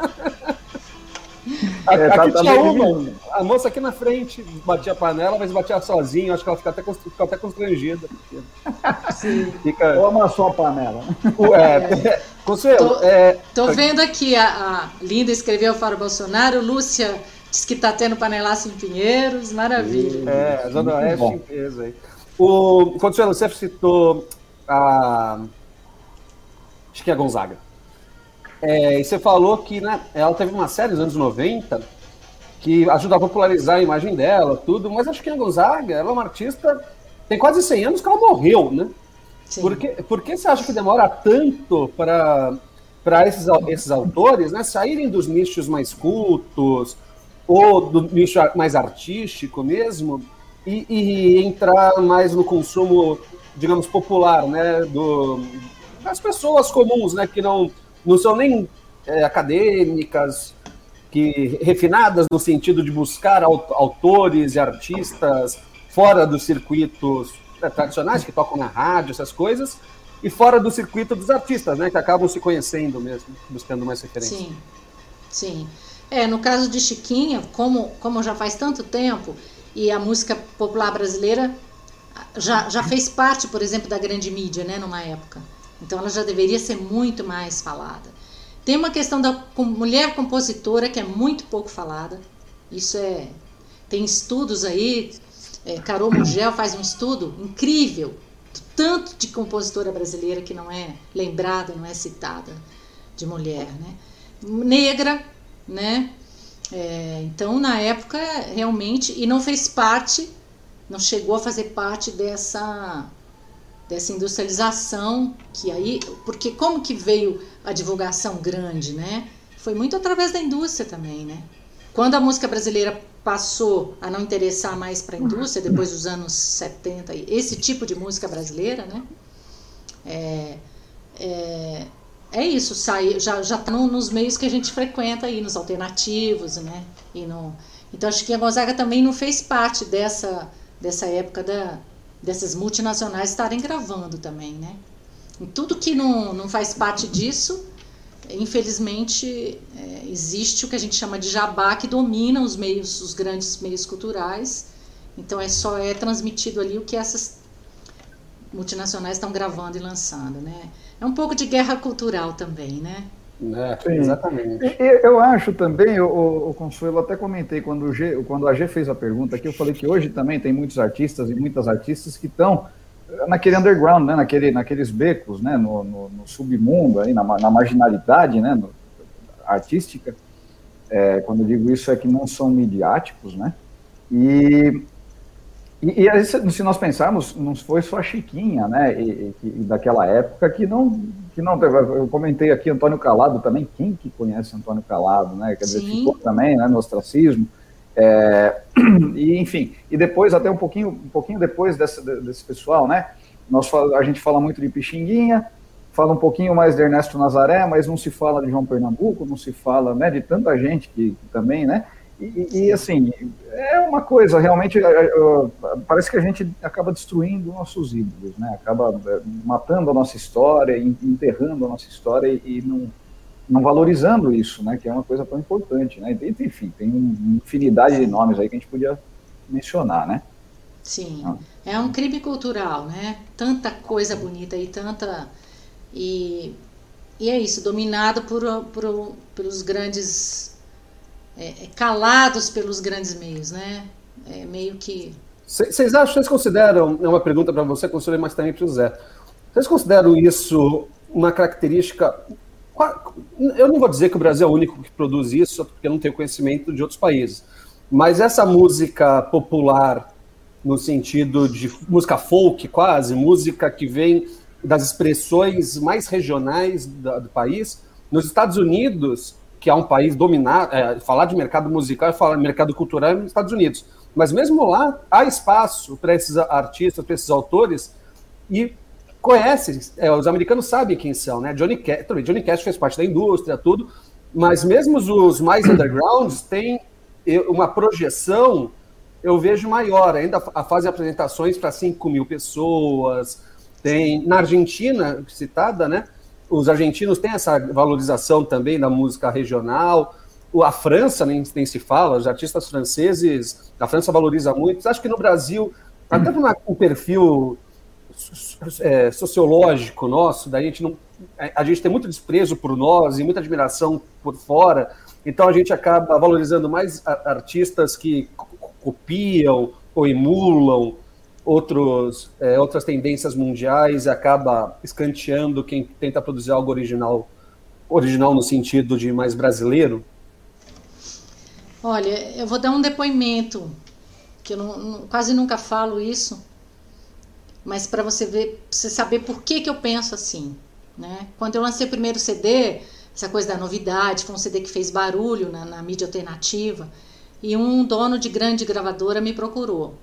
É, tá, aqui tá tinha uma, a moça aqui na frente batia a panela, mas batia sozinha, acho que ela fica até, fica até constrangida. Sim. Fica... Ou amassou a panela. É, Consuelo, tô, é... tô vendo aqui, a, a Linda escreveu para o Bolsonaro, Lúcia diz que tá tendo panelaço em Pinheiros, maravilha. É, a Zona Oeste em peso aí. O Consuelo, você citou a... Acho que é a Gonzaga. É, e você falou que né, ela teve uma série nos anos 90 que ajuda a popularizar a imagem dela, tudo, mas acho que a Gonzaga, ela é uma artista, tem quase 100 anos que ela morreu, né? Por que, por que você acha que demora tanto para para esses, esses autores né, saírem dos nichos mais cultos ou do nicho mais artístico mesmo e, e, entrar mais no consumo, digamos, popular, né? Do, das pessoas comuns, né? Que não, não são nem é, acadêmicas, que refinadas no sentido de buscar autores e artistas fora dos circuitos né, tradicionais, que tocam na rádio, essas coisas, e fora do circuito dos artistas, né? Que acabam se conhecendo mesmo, buscando mais referências. Sim, sim. É, no caso de Chiquinha, como, como já faz tanto tempo, e a música popular brasileira já, já fez parte, por exemplo, da grande mídia, né, numa época. Então ela já deveria ser muito mais falada. Tem uma questão da mulher compositora que é muito pouco falada. Isso é. Tem estudos aí. É, Carol Mugel faz um estudo incrível tanto de compositora brasileira que não é lembrada, não é citada de mulher, né? Negra, né? É, então, na época, realmente, e não fez parte, não chegou a fazer parte dessa dessa industrialização que aí, porque como que veio a divulgação grande, né? Foi muito através da indústria também, né? Quando a música brasileira passou a não interessar mais para a indústria, depois dos anos 70, esse tipo de música brasileira, né? É, é, é isso, sai, já já tá nos meios que a gente frequenta aí, nos alternativos, né? E no, então acho que a Gonzaga também não fez parte dessa dessa época da, dessas multinacionais estarem gravando também, né? E tudo que não, não faz parte disso, infelizmente é, existe o que a gente chama de jabá que domina os meios, os grandes meios culturais. Então é só é transmitido ali o que essas multinacionais estão gravando e lançando, né? É um pouco de guerra cultural também, né? É, exatamente. E, eu acho também, o, o, Consuelo, até comentei quando, o G, quando a G fez a pergunta aqui, eu falei que hoje também tem muitos artistas e muitas artistas que estão naquele underground, né, naquele, naqueles becos, né, no, no, no submundo, aí, na, na, marginalidade né, no, artística. É, quando eu digo isso é que não são midiáticos, né? E e, e se nós pensarmos, não foi só a Chiquinha, né, e, e, daquela época que não, que não teve, eu comentei aqui Antônio Calado também, quem que conhece Antônio Calado, né, quer dizer, Sim. ficou também, né, no ostracismo, é, e enfim, e depois, até um pouquinho, um pouquinho depois desse, desse pessoal, né, nós, a gente fala muito de Pixinguinha, fala um pouquinho mais de Ernesto Nazaré, mas não se fala de João Pernambuco, não se fala, né, de tanta gente que, que também, né, e, e, assim, é uma coisa, realmente, é, é, parece que a gente acaba destruindo nossos ídolos, né? Acaba é, matando a nossa história, enterrando a nossa história e, não, não valorizando isso, né? Que é uma coisa tão importante, né? Enfim, tem uma infinidade de nomes aí que a gente podia mencionar, né? Sim, ah. é um crime cultural, né? Tanta coisa bonita e tanta... E, e é isso, dominado por, por, pelos grandes é, é, calados pelos grandes meios, né? É meio que. Vocês acham, vocês consideram, é uma pergunta para você, conselheiro, mas também para o Zé. Vocês consideram isso uma característica. Eu não vou dizer que o Brasil é o único que produz isso, porque eu não tenho conhecimento de outros países. Mas essa música popular, no sentido de música folk, quase, música que vem das expressões mais regionais do país, nos Estados Unidos, que é um país dominado, é, falar de mercado musical e falar de mercado cultural nos Estados Unidos. Mas mesmo lá, há espaço para esses artistas, para esses autores, e conhecem, é, os americanos sabem quem são, né? Johnny Cash, Johnny Cash fez parte da indústria, tudo, mas mesmo os mais undergrounds têm uma projeção, eu vejo maior, ainda fazem apresentações para 5 mil pessoas, tem, na Argentina, citada, né? Os argentinos têm essa valorização também da música regional. A França nem, nem se fala, os artistas franceses, a França valoriza muito. Acho que no Brasil, até por um perfil é, sociológico nosso, da gente não, a gente tem muito desprezo por nós e muita admiração por fora, então a gente acaba valorizando mais artistas que copiam ou emulam outros, é, outras tendências mundiais e acaba escanteando quem tenta produzir algo original, original no sentido de mais brasileiro? Olha, eu vou dar um depoimento, que eu não, não, quase nunca falo isso, mas para você ver, você saber por que, que eu penso assim. Né? Quando eu lancei o primeiro CD, essa coisa da novidade, foi um CD que fez barulho na, na mídia alternativa, e um dono de grande gravadora me procurou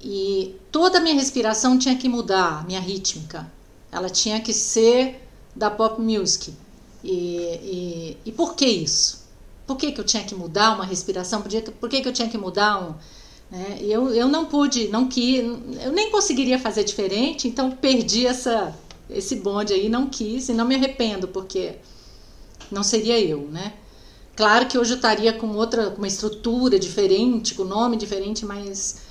e toda a minha respiração tinha que mudar, minha rítmica. Ela tinha que ser da pop music. E, e, e por que isso? Por que, que eu tinha que mudar uma respiração? Por que, por que, que eu tinha que mudar um. Né? Eu, eu não pude, não quis, eu nem conseguiria fazer diferente, então perdi essa, esse bonde aí, não quis e não me arrependo, porque não seria eu, né? Claro que hoje eu estaria com outra, com uma estrutura diferente, com nome diferente, mas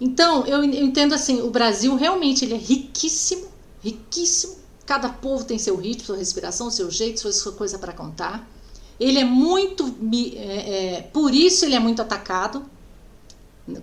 então eu entendo assim, o Brasil realmente ele é riquíssimo, riquíssimo. Cada povo tem seu ritmo, sua respiração, seu jeito, sua coisa para contar. Ele é muito, é, é, por isso ele é muito atacado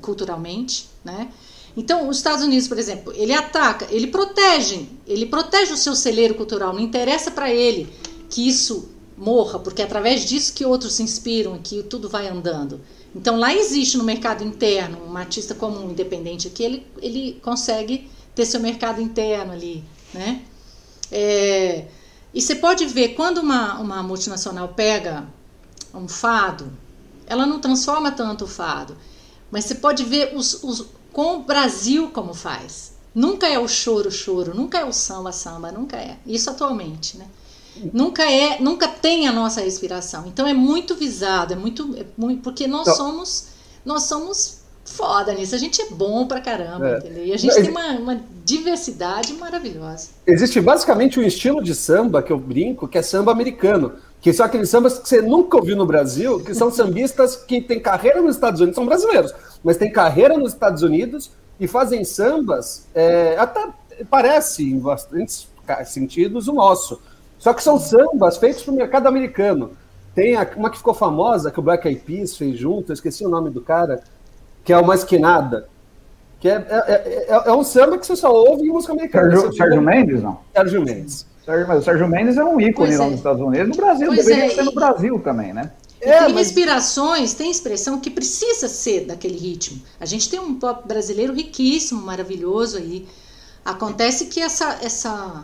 culturalmente, né? Então, os Estados Unidos, por exemplo, ele ataca, ele protege, ele protege o seu celeiro cultural. Não interessa para ele que isso morra, porque é através disso que outros se inspiram, que tudo vai andando. Então, lá existe no mercado interno um artista comum, independente, que ele, ele consegue ter seu mercado interno ali, né? É, e você pode ver, quando uma, uma multinacional pega um fado, ela não transforma tanto o fado, mas você pode ver os, os, com o Brasil como faz. Nunca é o choro, choro, nunca é o samba, samba, nunca é. Isso atualmente, né? Nunca é, nunca tem a nossa respiração. Então é muito visado, é muito, é muito porque nós então, somos, nós somos foda nisso. A gente é bom pra caramba, é. entendeu? E a gente tem uma, uma, diversidade maravilhosa. Existe basicamente um estilo de samba que eu brinco, que é samba americano. Que são aqueles sambas que você nunca ouviu no Brasil, que são sambistas que têm carreira nos Estados Unidos, são brasileiros, mas têm carreira nos Estados Unidos e fazem sambas, é, até parece, em bastantes sentidos, o nosso. Só que são sambas feitos para o mercado americano. Tem uma que ficou famosa, que o Black Eyed Peas fez junto, eu esqueci o nome do cara, que é uma esquinada. Que é, é, é, é um samba que você só ouve em música americana. Sérgio, Sérgio Mendes, não? Sérgio Mendes. Sérgio, mas o Sérgio Mendes é um ícone lá nos Estados Unidos, no Brasil, pois deveria ser no Brasil também, né? É, tem mas... respirações, tem expressão que precisa ser daquele ritmo. A gente tem um pop brasileiro riquíssimo, maravilhoso aí. Acontece que essa, essa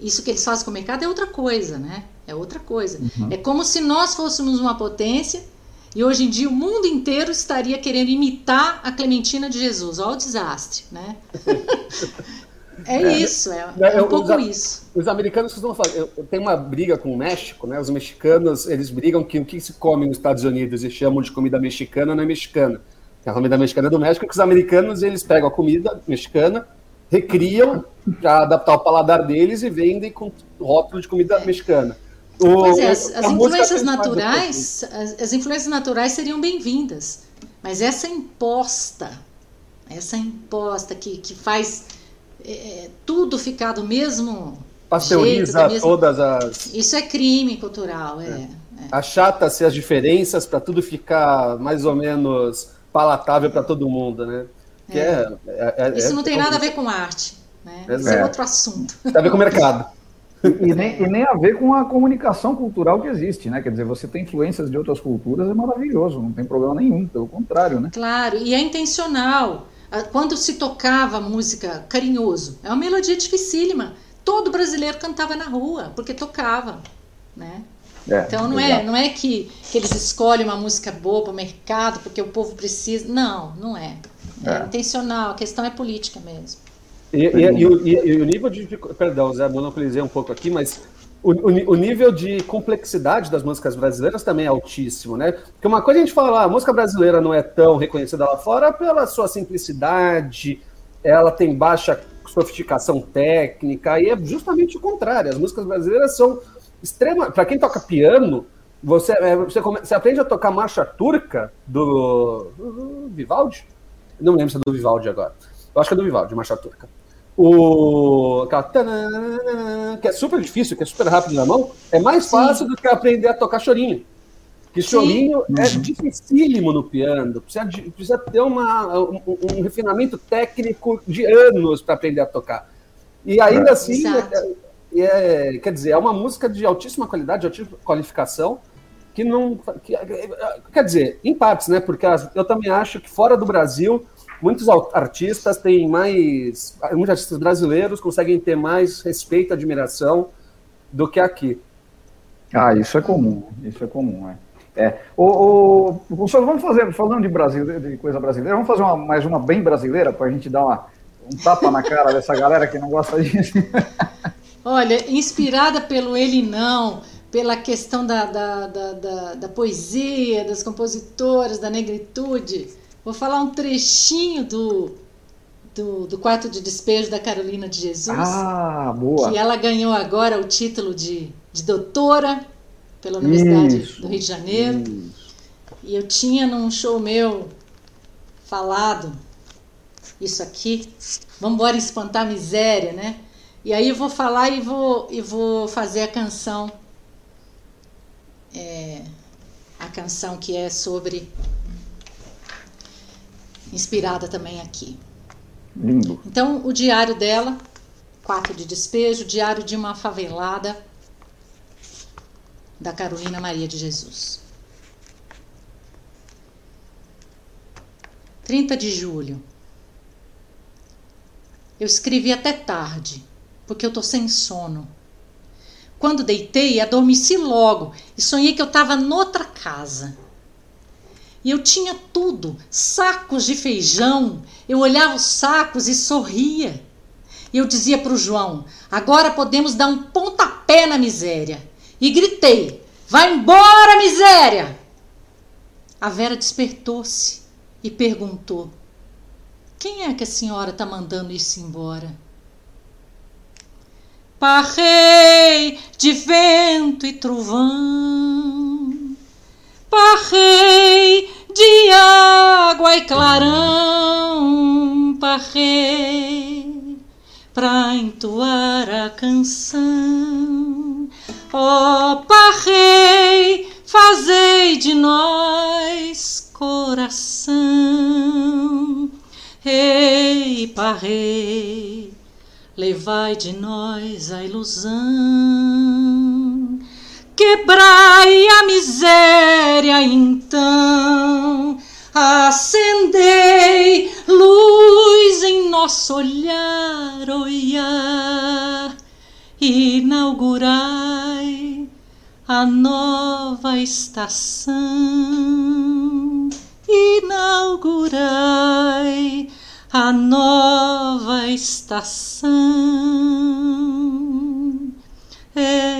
isso que eles fazem com o mercado é outra coisa, né? É outra coisa. Uhum. É como se nós fôssemos uma potência e hoje em dia o mundo inteiro estaria querendo imitar a Clementina de Jesus. Olha o desastre, né? é, é, isso, é, é, um pouco os, isso. Os americanos costumam falar, tem uma briga com o México, né? Os mexicanos, eles brigam que o que se come nos Estados Unidos e chamam de comida mexicana não é mexicana. A comida mexicana é do México, que os americanos eles pegam a comida mexicana recriam para adaptar o paladar deles e vendem com rótulo de comida mexicana. O, pois é, as, as influências naturais, as, as, influências naturais seriam bem-vindas, mas essa imposta, essa imposta que, que faz é, é tudo ficar do mesmo pasteuriza jeito, mesmo... todas as. Isso é crime cultural, é. é. é. Achata-se as diferenças para tudo ficar mais ou menos palatável para todo mundo, né? É. É, é, é, Isso não tem nada a ver com arte. Né? Isso é outro assunto. Tem a ver com o mercado. E nem, e nem a ver com a comunicação cultural que existe, né? Quer dizer, você tem influências de outras culturas, é maravilhoso, não tem problema nenhum, pelo contrário, né? Claro, e é intencional. Quando se tocava música carinhoso, é uma melodia dificílima. Todo brasileiro cantava na rua, porque tocava, né? É, então não é, não é que, que eles escolhem uma música boa para o mercado, porque o povo precisa. Não, não é. É, é. intencional, a questão é política mesmo. E, e, e, e, o nível de. Perdão, Zé, monopolizei um pouco aqui, mas o, o, o, nível de complexidade das músicas brasileiras também é altíssimo, né? Porque uma coisa a gente fala, ah, a música brasileira não é tão reconhecida lá fora pela sua simplicidade, ela tem baixa sofisticação técnica, e é justamente o contrário. As músicas brasileiras são extremas. Para quem toca piano, você, é, você, você, aprende a tocar marcha turca do, do Vivaldi não lembro se é do Vivaldi agora. Eu acho que é do Vivaldi, Marcha Turca. O. que é super difícil, que é super rápido na mão, é mais Sim. fácil do que aprender a tocar chorinho. Que chorinho Sim. é uhum. dificílimo no piano, precisa, precisa ter uma, um, um, refinamento técnico de anos para aprender a tocar. E ainda é. assim, é, é, quer dizer, é uma música de altíssima qualidade, de altíssima qualificação, que não. Que, quer dizer, em partes, né? Porque eu também acho que fora do Brasil, muitos artistas têm mais. Muitos artistas brasileiros conseguem ter mais respeito e admiração do que aqui. Ah, isso é comum. Isso é comum, é. É. O, o, professor, vamos fazer, falando de Brasil, de coisa brasileira, vamos fazer uma, mais uma bem brasileira para a gente dar uma, um tapa na cara dessa galera que não gosta disso. Olha, inspirada pelo Ele Não, pela questão da, da, da, da, poesia, das compositoras, da negritude, vou falar um trechinho do, do, do quarto de despejo da Carolina de Jesus. Ah, boa. Que ela ganhou agora o título de, de doutora pela Universidade isso, do Rio de Janeiro. Isso. E eu tinha num show meu falado isso aqui. Vamos embora espantar a miséria, né? E aí eu vou falar e vou, e vou fazer a canção. É, a canção que é sobre. inspirada também aqui. Lindo. Então, o diário dela, Quarto de Despejo, Diário de uma Favelada, da Carolina Maria de Jesus. 30 de julho. Eu escrevi até tarde, porque eu tô sem sono. Quando deitei, adormeci logo e sonhei que eu estava noutra casa. E eu tinha tudo, sacos de feijão. Eu olhava os sacos e sorria. E eu dizia para o João: agora podemos dar um pontapé na miséria e gritei: Vai embora, miséria! A Vera despertou-se e perguntou: Quem é que a senhora está mandando isso embora? Parrei de vento e trovão, parrei de água e clarão, parrei pra entoar a canção. Oh, Parrei, fazei de nós coração. Ei, Parrei, levai de nós a ilusão. Quebrai a miséria então, acendei luz em nosso olhar, olhar inaugurai a nova estação, inaugurai a nova estação.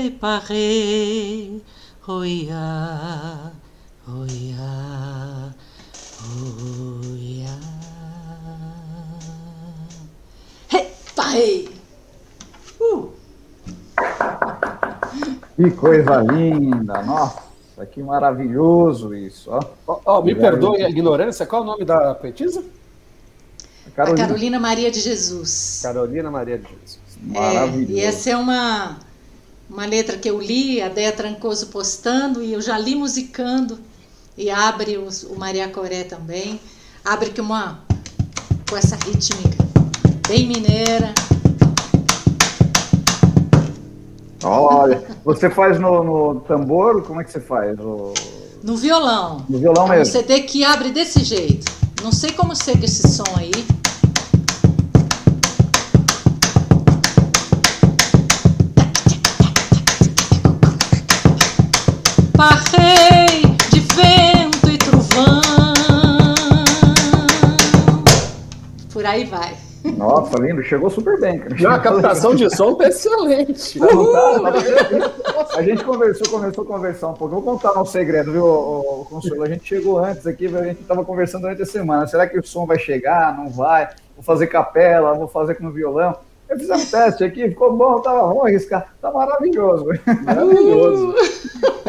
Eparei, oiá, oiá, oiá. Eparei. Uh! Que coisa linda, nossa, que maravilhoso isso. Ó. Oh, oh, me perdoe a ignorância, qual é o nome da poetisa? Carolina. Carolina. Maria de Jesus. Carolina Maria de Jesus. Maravilhoso. É, e essa é uma, uma letra que eu li, a Déia Trancoso postando, e eu já li musicando, e abre o, o Maria Coré também. Abre com, uma, com essa rítmica bem mineira. Olha, você faz no, no, tambor? Como é que você faz? No, no violão. No violão é mesmo. Um CD que abre desse jeito. Não sei como segue esse som aí. Parrei de vento e trovão. Por aí vai. Nossa, lindo, chegou super bem. Cara. A captação de som tá excelente. a gente conversou, começou a conversar um pouco. Vou contar um segredo, viu, o, Consuelo? A gente chegou antes aqui, a gente estava conversando durante a semana. Será que o som vai chegar? Não vai? Vou fazer capela, vou fazer com o violão. Eu fiz um teste aqui, ficou bom, tava, vamos arriscar. Tá maravilhoso. Maravilhoso.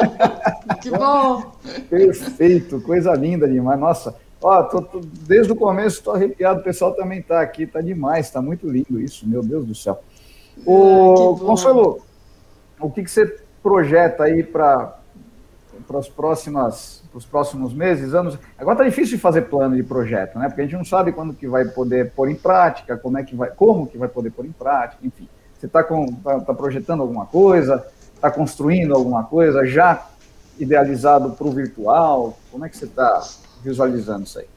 que bom. Perfeito, coisa linda demais. Nossa, Ó, tô, tô, desde o começo estou arrepiado, o pessoal também está aqui, está demais, está muito lindo isso, meu Deus do céu. O ah, o que, que você projeta aí para os próximas os próximos meses, anos? Agora está difícil de fazer plano de projeto, né? Porque a gente não sabe quando que vai poder pôr em prática, como é que vai, como que vai poder pôr em prática, enfim. Você está tá, tá projetando alguma coisa? Está construindo alguma coisa já idealizado para o virtual? Como é que você está visualizando isso aí?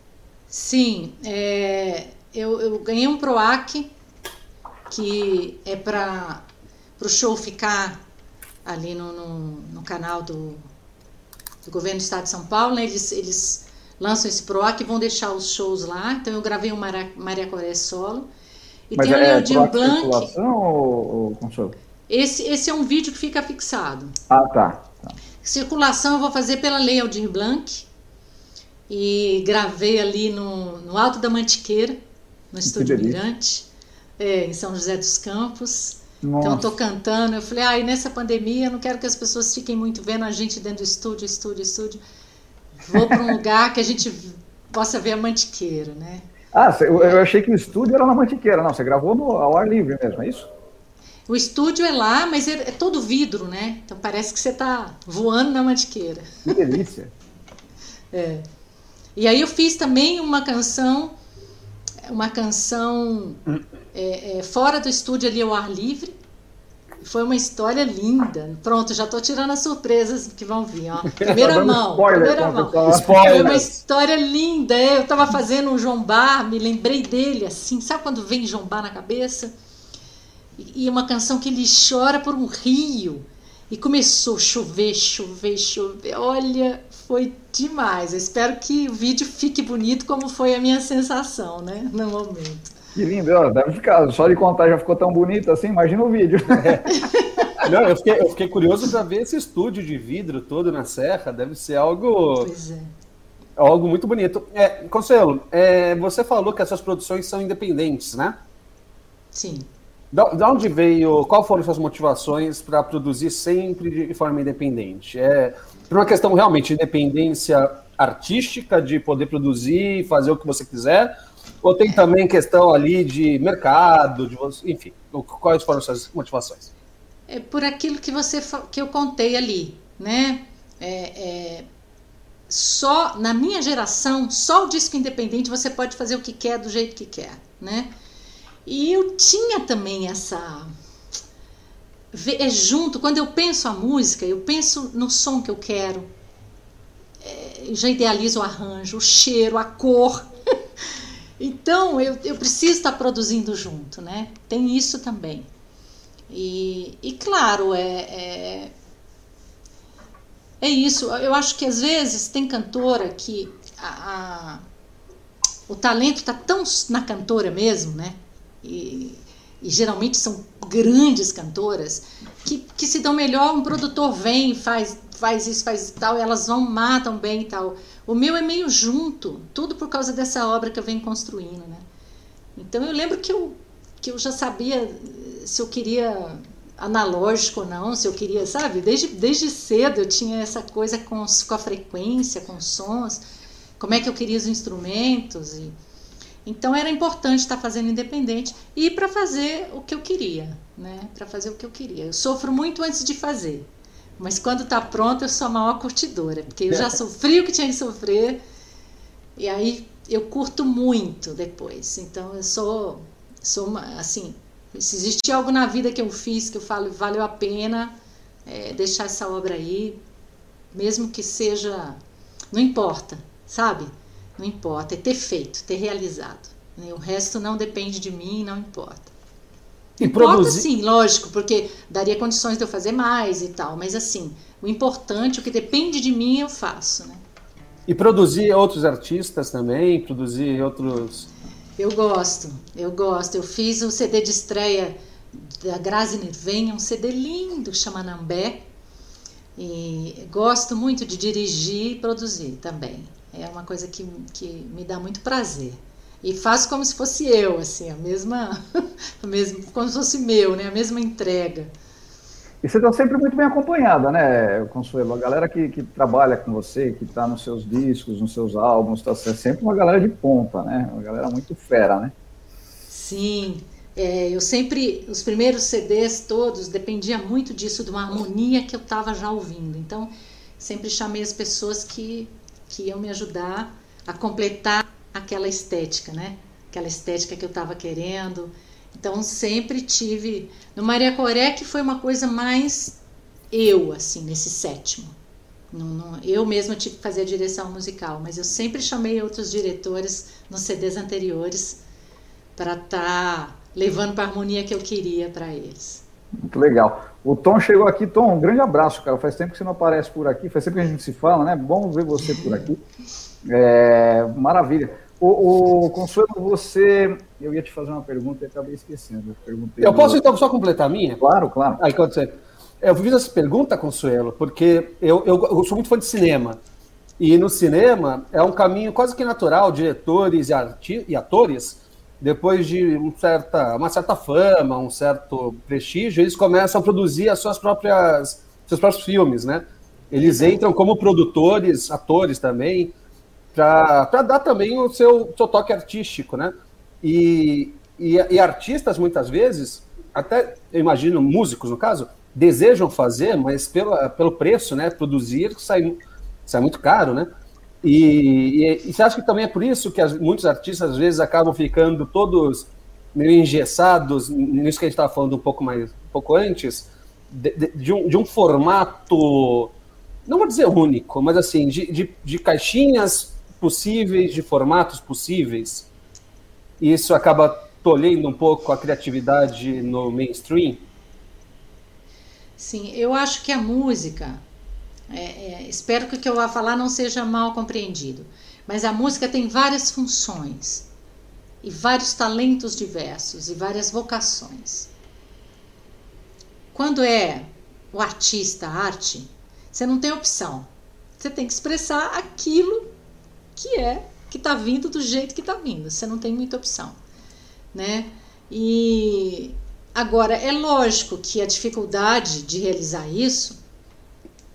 Sim, é, eu, eu, ganhei um PROAC que é para o show ficar ali no, no, no, canal do, do governo do estado de São Paulo, né? Eles, eles lançam esse PROAC e vão deixar os shows lá. Então eu gravei um Maria, Maria Coré solo. E Mas tem é, o Leodinho Blanc. Ou, ou esse, esse é um vídeo que fica fixado. Ah, tá. tá. Circulação eu vou fazer pela Lei Aldir Blanc. E gravei ali no, no Alto da Mantiqueira, no Estúdio Mirante, é, em São José dos Campos. Nossa. Então eu tô cantando, eu falei, ah, e nessa pandemia eu não quero que as pessoas fiquem muito vendo a gente dentro do estúdio, estúdio, estúdio. Vou para um lugar que a gente possa ver a mantiqueira, né? Ah, eu achei que o estúdio era na mantiqueira. Não, você gravou no, ao ar livre mesmo, é isso? O estúdio é lá, mas é, é todo vidro, né? Então parece que você está voando na mantiqueira. Que delícia. é. E aí eu fiz também uma canção, uma canção é, é, fora do estúdio ali ao ar livre. Foi uma história linda. Pronto, já estou tirando as surpresas que vão vir. Ó. Primeira mão. Spoiler, primeira mão. Spoiler. Foi uma história linda. É, eu estava fazendo um João Bar, me lembrei dele assim. Sabe quando vem João Bar na cabeça? E uma canção que ele chora por um rio. E começou a chover, chover, chover. Olha, foi demais. Eu espero que o vídeo fique bonito como foi a minha sensação, né? No momento. Que lindo, ó, deve ficar. Só de contar já ficou tão bonito assim, imagina o vídeo. É. Não, eu fiquei, eu fiquei curioso para ver esse estúdio de vidro todo na serra. Deve ser algo. Pois é. Algo muito bonito. É, Consuelo, é, você falou que essas produções são independentes, né? Sim. De onde veio, qual foram suas motivações para produzir sempre de forma independente? É por uma questão realmente de independência artística, de poder produzir fazer o que você quiser, ou tem também questão ali de mercado, de enfim, quais foram suas motivações? É por aquilo que você que eu contei ali, né? É, é, só na minha geração, só o disco independente você pode fazer o que quer do jeito que quer, né? E eu tinha também essa é junto, quando eu penso a música, eu penso no som que eu quero. É, já idealizo o arranjo, o cheiro, a cor. Então, eu, eu preciso estar produzindo junto, né? Tem isso também. E, e claro, é, é, é, isso. Eu acho que às vezes tem cantora que a, a, o talento está tão na cantora mesmo, né? E, e geralmente são grandes cantoras que, que se dão melhor. Um produtor vem, faz, faz isso, faz tal, elas vão, matam bem e tal. O meu é meio junto, tudo por causa dessa obra que eu venho construindo, né? Então eu lembro que eu, que eu já sabia se eu queria analógico ou não, se eu queria, sabe? Desde, desde cedo eu tinha essa coisa com, com a frequência, com os sons, como é que eu queria os instrumentos. E, então era importante estar fazendo independente e para fazer o que eu queria, né? Para fazer o que eu queria. Eu sofro muito antes de fazer. Mas quando está pronto, eu sou a maior curtidora, porque eu já sofri o que tinha que sofrer, e aí eu curto muito depois. Então eu sou, sou uma, assim, se existe algo na vida que eu fiz que eu falo valeu a pena é, deixar essa obra aí, mesmo que seja, não importa, sabe? Não importa, é ter feito, ter realizado. Né? O resto não depende de mim, não importa. E Importa produzir... sim, lógico, porque daria condições de eu fazer mais e tal, mas assim, o importante, o que depende de mim, eu faço, né? E produzir outros artistas também, produzir outros. Eu gosto, eu gosto. Eu fiz o um CD de estreia da Grazi Nirvenha, um CD lindo, chama Nambé. E gosto muito de dirigir e produzir também. É uma coisa que, que me dá muito prazer e faço como se fosse eu, assim, a mesma, a mesma como se fosse meu, né, a mesma entrega. E você está sempre muito bem acompanhada, né, Consuelo? A galera que, que trabalha com você, que está nos seus discos, nos seus álbuns, tá é sempre uma galera de ponta, né? Uma galera muito fera, né? Sim, é, eu sempre, os primeiros CDs todos, dependia muito disso, de uma harmonia que eu estava já ouvindo. Então, sempre chamei as pessoas que, que iam me ajudar a completar aquela estética, né? Aquela estética que eu estava querendo. Então sempre tive no Maria Coré que foi uma coisa mais eu assim nesse sétimo. Não, não, eu mesma tive que fazer a direção musical, mas eu sempre chamei outros diretores nos CDs anteriores para estar tá levando para a harmonia que eu queria para eles. Muito legal. O Tom chegou aqui. Tom, um grande abraço, cara. Faz tempo que você não aparece por aqui, faz tempo que a gente se fala, né? Bom ver você por aqui. É, maravilha. O, o, Consuelo, você. Eu ia te fazer uma pergunta e acabei esquecendo. Eu, eu posso então só completar a minha? Claro, claro. Aí, quando você... Eu fiz essa pergunta, Consuelo, porque eu, eu, eu, sou muito fã de cinema. E no cinema é um caminho quase que natural, diretores e, e atores, depois de um certa, uma certa fama, um certo prestígio, eles começam a produzir as suas próprias, seus próprios filmes, né? Eles entram como produtores, atores também, para dar também o seu, seu toque artístico, né? E, e, e, artistas, muitas vezes, até eu imagino músicos no caso, desejam fazer, mas pelo, pelo preço, né? Produzir sai, sai muito caro, né? E, e, e, você acha que também é por isso que as, muitos artistas às vezes acabam ficando todos meio engessados, nisso que a gente estava falando um pouco mais um pouco antes, de, de, de, um, de um formato, não vou dizer único, mas assim, de, de, de caixinhas possíveis, de formatos possíveis, e isso acaba tolhendo um pouco a criatividade no mainstream? Sim, eu acho que a música, é, é, espero que o que eu vá falar não seja mal compreendido, mas a música tem várias funções e vários talentos diversos e várias vocações. Quando é o artista, a arte, você não tem opção. Você tem que expressar aquilo que é que está vindo do jeito que está vindo. Você não tem muita opção, né? E agora é lógico que a dificuldade de realizar isso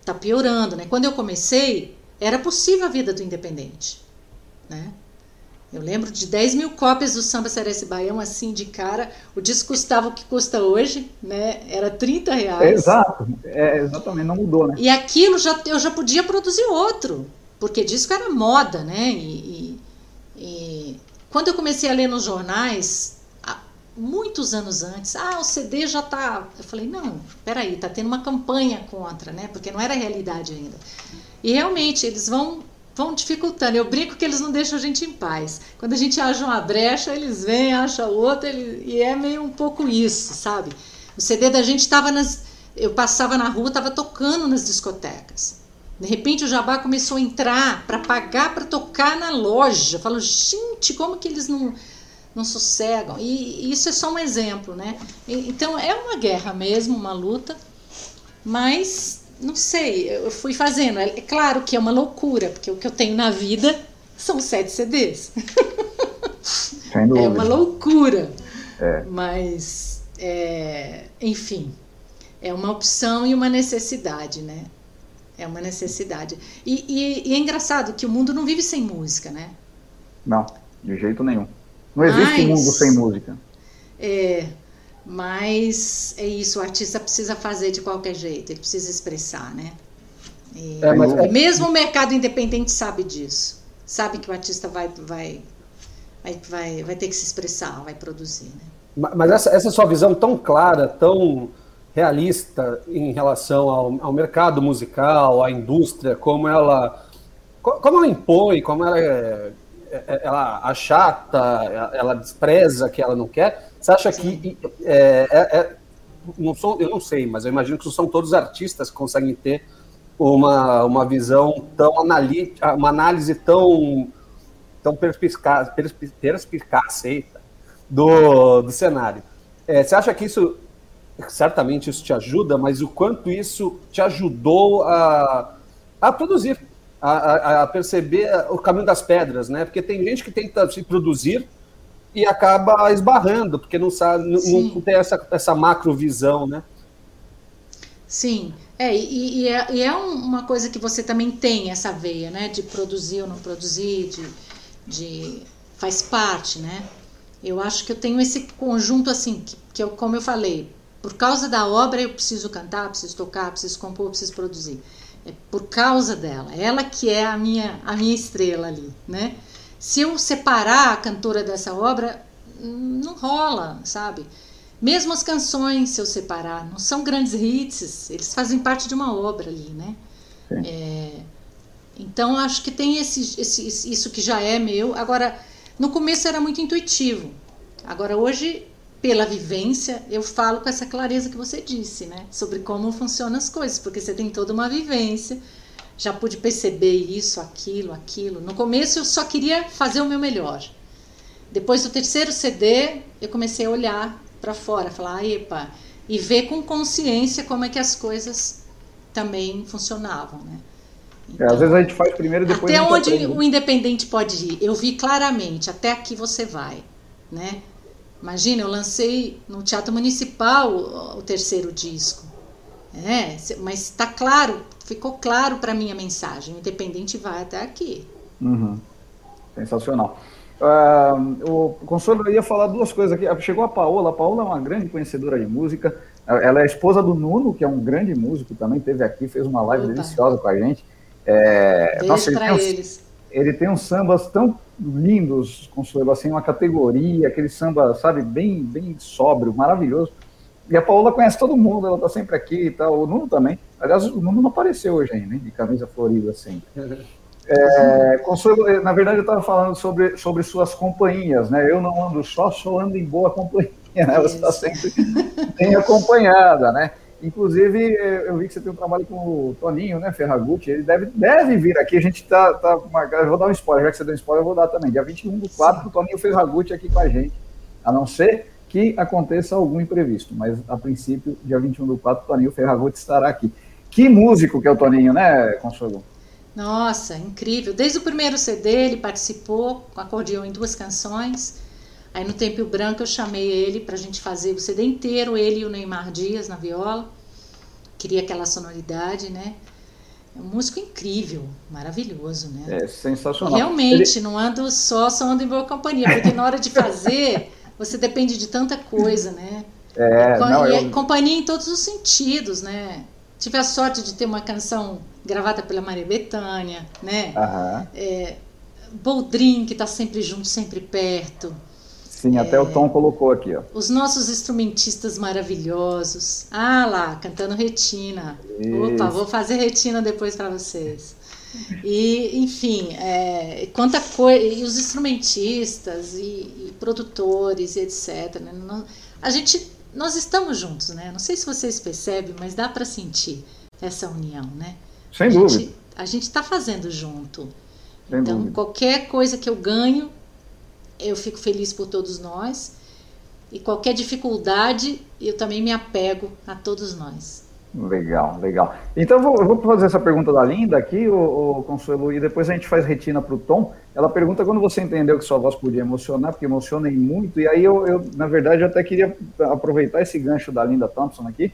está piorando, né? Quando eu comecei, era possível a vida do independente, né? Eu lembro de 10 mil cópias do Samba Serece Baião, assim, de cara. O disco custava o que custa hoje, né? Era 30 reais. É, exato, é, exatamente, não mudou, né? E aquilo já, eu já podia produzir outro porque disco era moda, né? E, e, e, quando eu comecei a ler nos jornais, muitos anos antes, ah, o CD já tá. Eu falei, não, peraí, tá tendo uma campanha contra, né? Porque não era realidade ainda. E realmente eles vão vão dificultando. Eu brinco que eles não deixam a gente em paz. Quando a gente acha uma brecha, eles vêm, acham outra, ele, e é meio um pouco isso, sabe? O CD da gente estava nas. Eu passava na rua, estava tocando nas discotecas. De repente o jabá começou a entrar para pagar para tocar na loja. Falou, gente, como que eles não, não sossegam? E, isso é só um exemplo, né? Então é uma guerra mesmo, uma luta, mas não sei, eu fui fazendo. É, é claro que é uma loucura, porque o que eu tenho na vida são sete CDs. é uma loucura. É. Mas, é, enfim, é uma opção e uma necessidade, né? É uma necessidade. E, e, e, é engraçado que o mundo não vive sem música, né? Não, de jeito nenhum. Não existe mas, mundo sem música. É, mas é isso, o artista precisa fazer de qualquer jeito, ele precisa expressar, né? E, é, mas... É- mesmo o mercado independente sabe disso. Sabe que o artista vai, vai, vai, vai, vai ter que se expressar, vai produzir, né? Mas essa, essa sua visão tão clara, tão realista em relação ao, ao, mercado musical, à indústria, como ela, como ela impõe, como ela, é, é, ela achata, ela despreza que ela não quer. Você acha Sim. que é, é, é, não sou, eu não sei, mas eu imagino que são todos os artistas que conseguem ter uma, uma visão tão analítica, uma análise tão tão perspicaz, perspicaz do, do cenário. É, você acha que isso certamente isso te ajuda, mas o quanto isso te ajudou a, a produzir, a, a, perceber o caminho das pedras, né? Porque tem gente que tenta se produzir e acaba esbarrando, porque não sabe, não, não, tem essa, essa macro visão, né? Sim, é e, e, é, e é uma coisa que você também tem essa veia, né? De produzir ou não produzir, de, de faz parte, né? Eu acho que eu tenho esse conjunto assim, que, que eu, como eu falei, por causa da obra eu preciso cantar, preciso tocar, preciso compor, preciso produzir. É por causa dela, ela que é a minha a minha estrela ali, né? Se eu separar a cantora dessa obra, não rola, sabe? Mesmo as canções, se eu separar, não são grandes hits, eles fazem parte de uma obra ali, né? É, então acho que tem esse, esse, isso que já é meu. Agora, no começo era muito intuitivo. Agora hoje pela vivência, eu falo com essa clareza que você disse, né? Sobre como funcionam as coisas, porque você tem toda uma vivência. Já pude perceber isso, aquilo, aquilo. No começo eu só queria fazer o meu melhor. Depois do terceiro CD, eu comecei a olhar para fora, falar, epa, e ver com consciência como é que as coisas também funcionavam, né? Então, é, às vezes a gente faz primeiro e depois Até onde aprende. o independente pode ir? Eu vi claramente, até aqui você vai, né? Imagina, eu lancei no Teatro Municipal o, o terceiro disco. É, mas está claro, ficou claro para mim a mensagem. O independente vai até aqui. Uhum. Sensacional. Uh, o Consuelo ia falar duas coisas aqui. Chegou a Paola. A Paola é uma grande conhecedora de música. Ela é esposa do Nuno, que é um grande músico, também teve aqui, fez uma live Opa. deliciosa com a gente. É, nossa, ele tem, eles. ele tem uns sambas tão lindos, Consuelo, assim, uma categoria, aquele samba, sabe, bem, bem sóbrio, maravilhoso. E a Paola conhece todo mundo, ela tá sempre aqui e tal. O Nuno também. Aliás, o Nuno não apareceu hoje ainda, né? De camisa florida, assim. É, Consuelo, na verdade, eu estava falando sobre, sobre suas companhias, né? Eu não ando só, só ando em boa companhia, né? Você está sempre bem acompanhada, né? Inclusive, eu vi que você tem um trabalho com o Toninho, né, Ferragutti, ele deve, deve vir aqui, a gente está tá marcado, eu vou dar um spoiler, já que você deu um spoiler, eu vou dar também. Dia 21 do 4, Sim. o Toninho Ferragutti aqui com a gente, a não ser que aconteça algum imprevisto, mas a princípio, dia 21 do 4, o Toninho Ferragutti estará aqui. Que músico que é o Toninho, né, Consuelo? Nossa, incrível. Desde o primeiro CD ele participou com acordeão em duas canções. Aí no Tempo Branco eu chamei ele para a gente fazer o CD inteiro, ele e o Neymar Dias na viola. Queria aquela sonoridade, né? É um músico incrível, maravilhoso, né? É sensacional. Realmente, ele... não ando só, só ando em boa companhia, porque na hora de fazer, você depende de tanta coisa, né? É, não, eu... companhia em todos os sentidos, né? Tive a sorte de ter uma canção gravada pela Maria Bethânia, né? Uhum. É, Boldrin, que está sempre junto, sempre perto. Sim, até é, o Tom colocou aqui, ó. Os nossos instrumentistas maravilhosos. Ah lá, cantando retina. Isso. Opa, vou fazer retina depois para vocês. E, enfim, é, quanta coisa. E os instrumentistas e, e produtores e etc. Né? A gente nós estamos juntos, né? Não sei se vocês percebem, mas dá para sentir essa união, né? Sem a dúvida. Gente, a gente está fazendo junto. Sem então, dúvida. qualquer coisa que eu ganho, eu fico feliz por todos nós. E qualquer dificuldade, eu também me apego a todos nós. Legal, legal. Então vou, vou fazer essa pergunta da Linda aqui, o, o Consuelo, e depois a gente faz retina para o Tom. Ela pergunta quando você entendeu que sua voz podia emocionar, porque emociona muito, e aí eu, eu na verdade, eu até queria aproveitar esse gancho da Linda Thompson aqui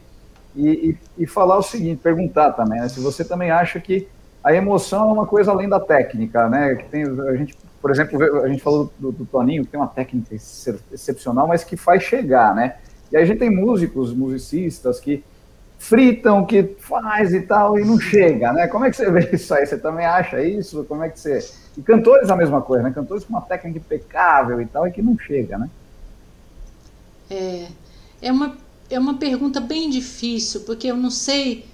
e, e, e falar o seguinte, perguntar também, né, se você também acha que a emoção é uma coisa além da técnica, né? Que tem, a gente, por exemplo, a gente falou do, do Toninho, que tem uma técnica excepcional, mas que faz chegar, né? E aí a gente tem músicos, musicistas que fritam, que faz e tal, e não chega, né? Como é que você vê isso aí? Você também acha isso? Como é que você. E cantores a mesma coisa, né? Cantores com uma técnica impecável e tal, e que não chega, né? É, é, uma, é uma pergunta bem difícil, porque eu não sei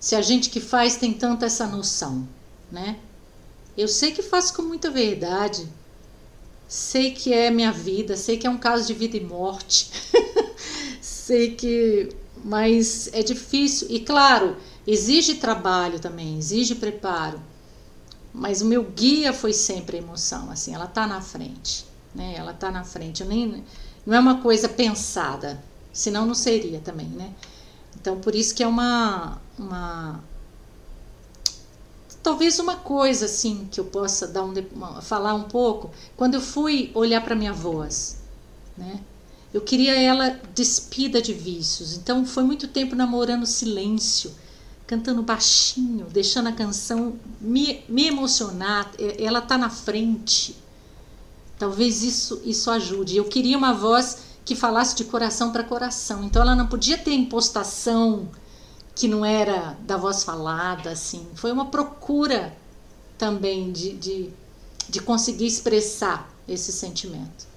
se a gente que faz tem tanta essa noção, né? Eu sei que faço com muita verdade, sei que é minha vida, sei que é um caso de vida e morte, sei que mas é difícil. E claro, exige trabalho também, exige preparo. Mas o meu guia foi sempre a emoção, assim, ela tá na frente, né? Ela tá na frente. Eu nem, não é uma coisa pensada, senão não seria também, né? Então por isso que é uma, uma talvez uma coisa assim que eu possa dar um, falar um pouco quando eu fui olhar para minha voz, né? Eu queria ela despida de vícios. Então foi muito tempo namorando silêncio, cantando baixinho, deixando a canção me, me emocionar. Ela tá na frente. Talvez isso isso ajude. Eu queria uma voz que falasse de coração para coração. Então ela não podia ter impostação que não era da voz falada, assim. Foi uma procura também de, de, de conseguir expressar esse sentimento.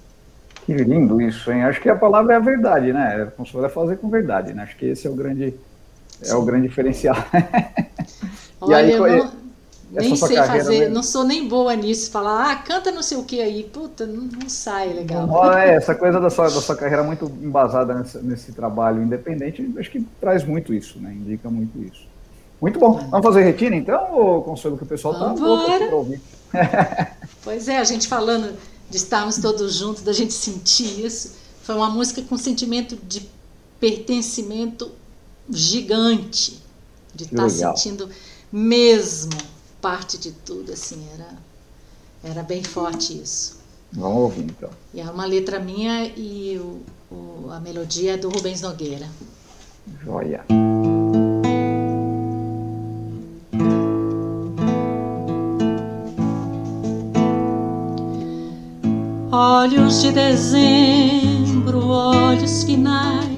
Que lindo isso, hein? Acho que a palavra é a verdade, né? Consolar é fazer com verdade, né? Acho que esse é o grande, é o grande diferencial. Olha, aí, eu, não, nem sei fazer, mesmo. não sou nem boa nisso. Falar, ah, canta não sei o que aí. Puta, não, não sai legal. Não, é, essa coisa da sua, da sua carreira muito embasada nesse, nesse trabalho independente, acho que traz muito isso, né? Indica muito isso. Muito bom. Vamos fazer retina então, ou conselho que o pessoal está louco para ouvir? pois é, a gente falando de estarmos todos juntos, da gente sentir isso. Foi uma música com sentimento de pertencimento gigante, de estar tá sentindo mesmo parte de tudo, assim, era, era bem forte isso. Vamos ouvir então. E é uma letra minha e o, o, a melodia é do Rubens Nogueira. Joia. Olhos de dezembro, olhos finais,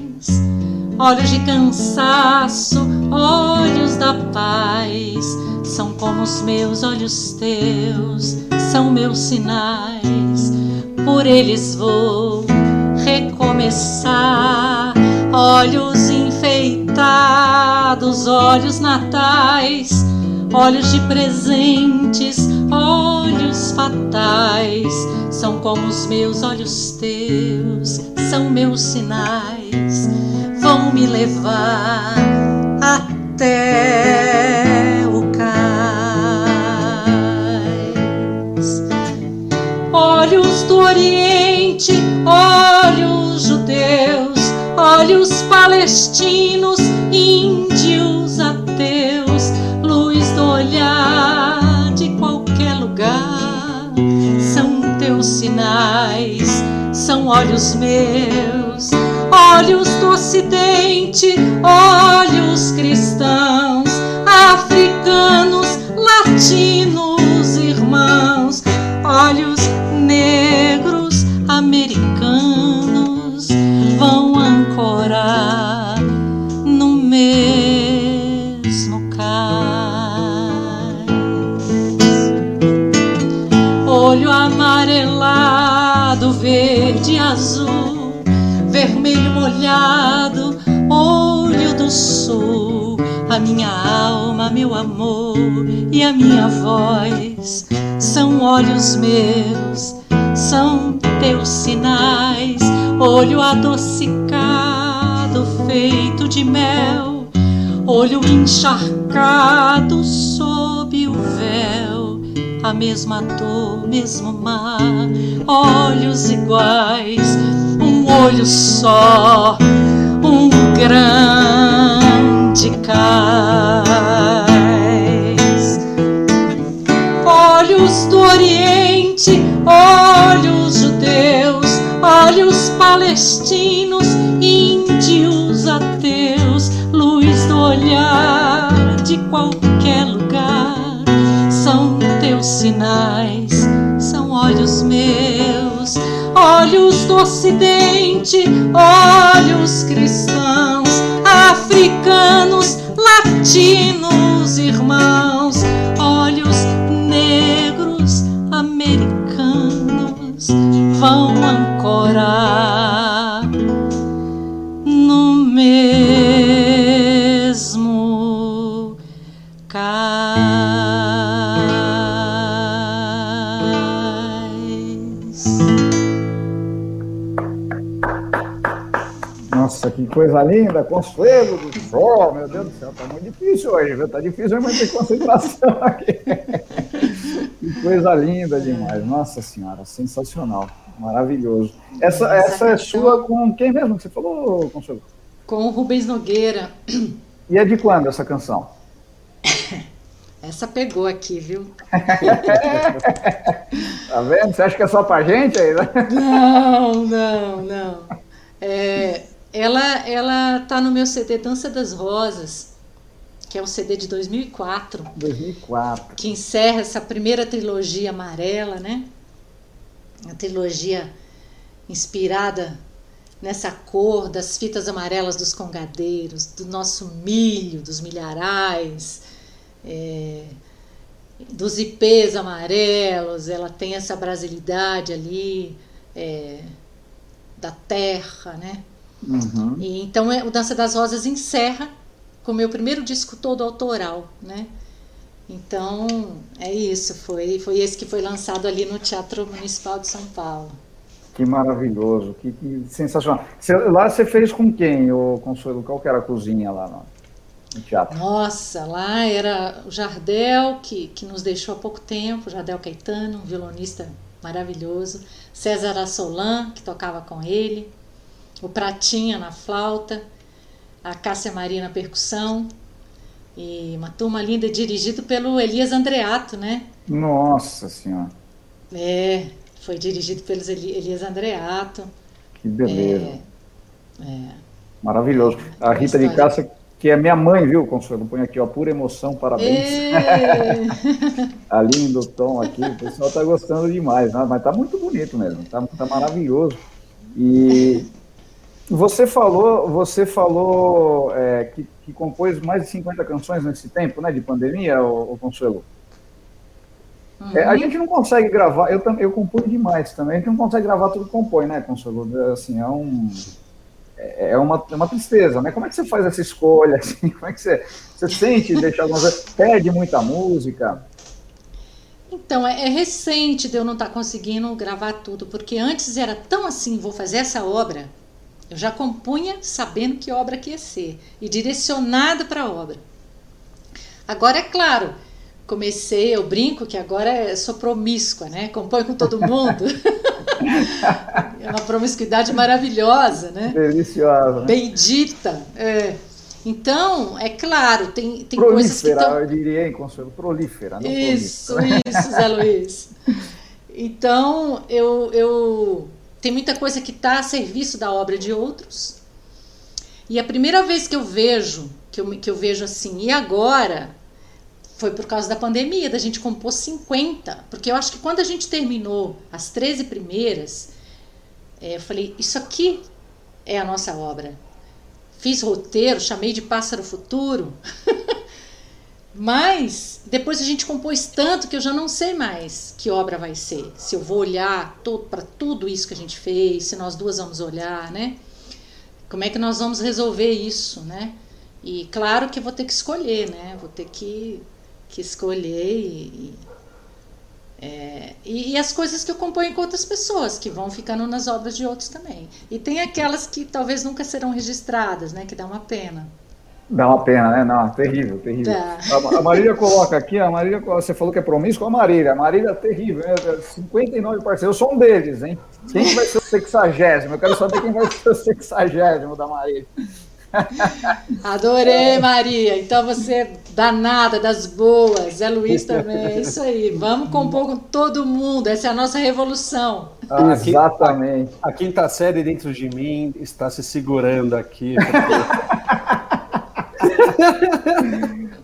olhos de cansaço, olhos da paz, são como os meus olhos teus, são meus sinais, por eles vou recomeçar. Olhos enfeitados, olhos natais, olhos de presentes, olhos fatais. São como os meus olhos teus, são meus sinais, vão me levar até o cais. Olhos do Oriente, olhos judeus, olhos palestinos, índios ateus, luz do olhar de qualquer lugar teus sinais são olhos meus, olhos do Ocidente, olhos cristãos, africanos, latinos, irmãos, olhos minha voz. São olhos meus, são teus sinais, olho adocicado, feito de mel, olho encharcado sob o véu. A mesma dor, mesmo mar, olhos iguais, um olho só, um grande cais. Palestinos, índios ateus, luz do olhar de qualquer lugar. São teus sinais, são olhos meus, olhos do Ocidente, olhos cristãos, linda, Consuelo do Sol, meu Deus do céu, tá muito difícil hoje, viu? Tá difícil manter concentração aqui. que coisa linda demais, nossa senhora, sensacional, maravilhoso. Essa, essa é sua com quem mesmo que você falou, Consuelo? Com o Rubens Nogueira. E é de quando essa canção? Essa pegou aqui, viu? tá vendo? Você acha que é só pra gente aí, né? Não, não, não. É, ela ela tá no meu CD Dança das Rosas, que é um CD de 2004. 2004. Que encerra essa primeira trilogia amarela, né? A trilogia inspirada nessa cor das fitas amarelas dos congadeiros, do nosso milho, dos milharais, é, dos ipês amarelos, ela tem essa brasilidade ali é, da terra, né? Uhum. E, então é, o Dança das Rosas encerra com o meu primeiro disco todo autoral, né? Então, é isso, foi, foi esse que foi lançado ali no Teatro Municipal de São Paulo. Que maravilhoso, que, que sensacional. Você, lá você fez com quem, o Consuelo? Qual que era a cozinha lá no, no, teatro? Nossa, lá era o Jardel, que, que nos deixou há pouco tempo, Jardel Caetano, um violonista maravilhoso, César Assolan, que tocava com ele, o Pratinha na flauta, a Cássia Maria na percussão, e uma turma linda dirigido pelo Elias Andreato, né? Nossa Senhora! É, foi dirigido pelo Elias Andreato. Que beleza! É, é. Maravilhoso. A Rita de Cássia, que é minha mãe, viu, Consuelo? Põe aqui, ó, pura emoção, parabéns. tá lindo o tom aqui, o pessoal tá gostando demais, né? mas tá muito bonito mesmo, tá, tá maravilhoso. E você falou, você falou é, que, que, compôs mais de 50 canções nesse tempo, né, de pandemia, o, Consuelo? Uhum. É, a gente não consegue gravar, eu, eu componho demais também, a gente não consegue gravar tudo que compõe, né, Consuelo? Assim, é um... É, é uma, é uma tristeza, né? Como é que você faz essa escolha? Assim? Como é que você, você sente deixar algumas Perde muita música? Então, é, é, recente de eu não estar tá conseguindo gravar tudo, porque antes era tão assim, vou fazer essa obra, eu já compunha sabendo que obra que ia ser e direcionada para a obra. Agora, é claro, comecei, eu brinco que agora sou promíscua, né? Compõe com todo mundo. é uma promiscuidade maravilhosa, né? Deliciosa. Bendita. É. Então, é claro, tem, tem prolífera, coisas que estão... eu diria, hein, Consuelo? Prolífera, não Isso, prolífera. isso, Zé Luiz. Então, eu, eu tem muita coisa que está a serviço da obra de outros. E a primeira vez que eu vejo, que eu, que eu vejo assim, e agora? Foi por causa da pandemia, da gente compor 50. Porque eu acho que quando a gente terminou as 13 primeiras, é, eu falei, isso aqui é a nossa obra. Fiz roteiro, chamei de Pássaro Futuro. Mas depois a gente compôs tanto que eu já não sei mais que obra vai ser. Se eu vou olhar para tudo isso que a gente fez, se nós duas vamos olhar, né? Como é que nós vamos resolver isso, né? E claro que eu vou ter que escolher, né? Vou ter que, que escolher e, é, e, e, as coisas que eu componho com outras pessoas, que vão ficando nas obras de outros também. E tem aquelas que talvez nunca serão registradas, né? Que dá uma pena. Dá uma pena, né? Não, terrível, terrível. Tá. A, Marília coloca aqui, a Marília, você falou que é promíscuo, a Marília. A Marília é terrível, né? 59 parceiros, eu sou um deles, hein? Quem vai ser o sexagésimo? Eu quero saber quem vai ser o sexagésimo da Marília. Adorei, Maria. Então você é danada, das boas. Zé Luiz também. É isso aí. Vamos compor com todo mundo. Essa é a nossa revolução. Ah, Exatamente. A, a, quinta série dentro de mim está se segurando aqui. Porque...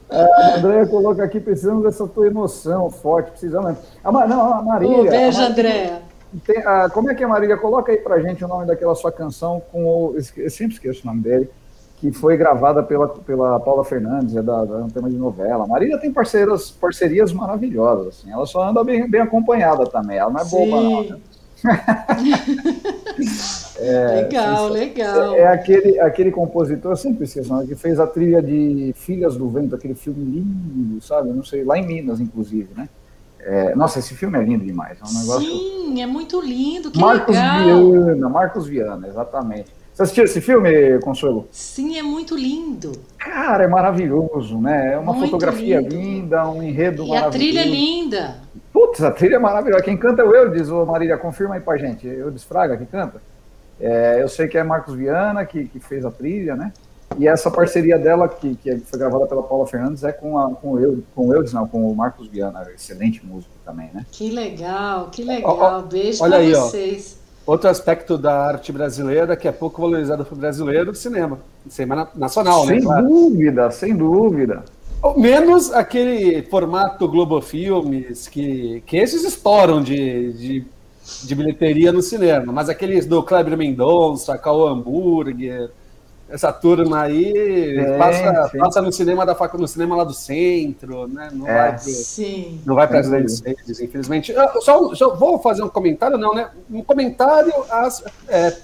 a Andréia coloca aqui, precisamos dessa tua emoção forte, precisamos. A, não, a Marília. Um beijo, Andréia. como é que é, Marília? Coloca aí pra gente o nome daquela sua canção com o. Eu sempre esqueço o nome dele, que foi gravada pela, pela Paula Fernandes, é da, da um tema de novela. A Marília tem parceiras, parcerias maravilhosas, assim. Ela só anda bem, bem acompanhada também. Ela não é boba, não. Né? É, legal, legal. É, é, aquele, aquele compositor, eu sempre esqueço, que fez a trilha de Filhas do Vento, aquele filme lindo, sabe? Não sei, lá em Minas, inclusive, né? É, nossa, esse filme é lindo demais. É um negócio... Sim, é muito lindo, que Marcos legal. Viana, Marcos Viana, exatamente. Você assistiu esse filme, Consuelo? Sim, é muito lindo. Cara, é maravilhoso, né? É uma muito fotografia lindo. linda, um enredo e maravilhoso. E a trilha é linda. Putz, a trilha é maravilhosa. Quem canta é o Eudes, ô Marília, confirma aí pra gente. Eudes Fraga que canta. É, eu sei que é Marcos Viana que, que fez a trilha, né? E essa parceria dela, que, que foi gravada pela Paula Fernandes, é com, a, com, o, Eudes, com o Eudes, não, com o Marcos Viana, excelente músico também, né? Que legal, que legal. Ó, ó, Beijo olha pra aí, vocês. Ó, outro aspecto da arte brasileira que é pouco valorizado para o brasileiro, o cinema. Cinema nacional, sem né? Sem claro. dúvida, sem dúvida. Menos aquele formato Globo Filmes, que, que esses estouram de, de, de bilheteria no cinema, mas aqueles do Kleber Mendonça, Cauã Hambúrguer, essa turma aí é, passa, passa no cinema da no cinema lá do centro, né? Não é, vai pro, sim. não vai para as grandes redes, infelizmente. Eu só, só, vou fazer um comentário, não, né? Um comentário às, é,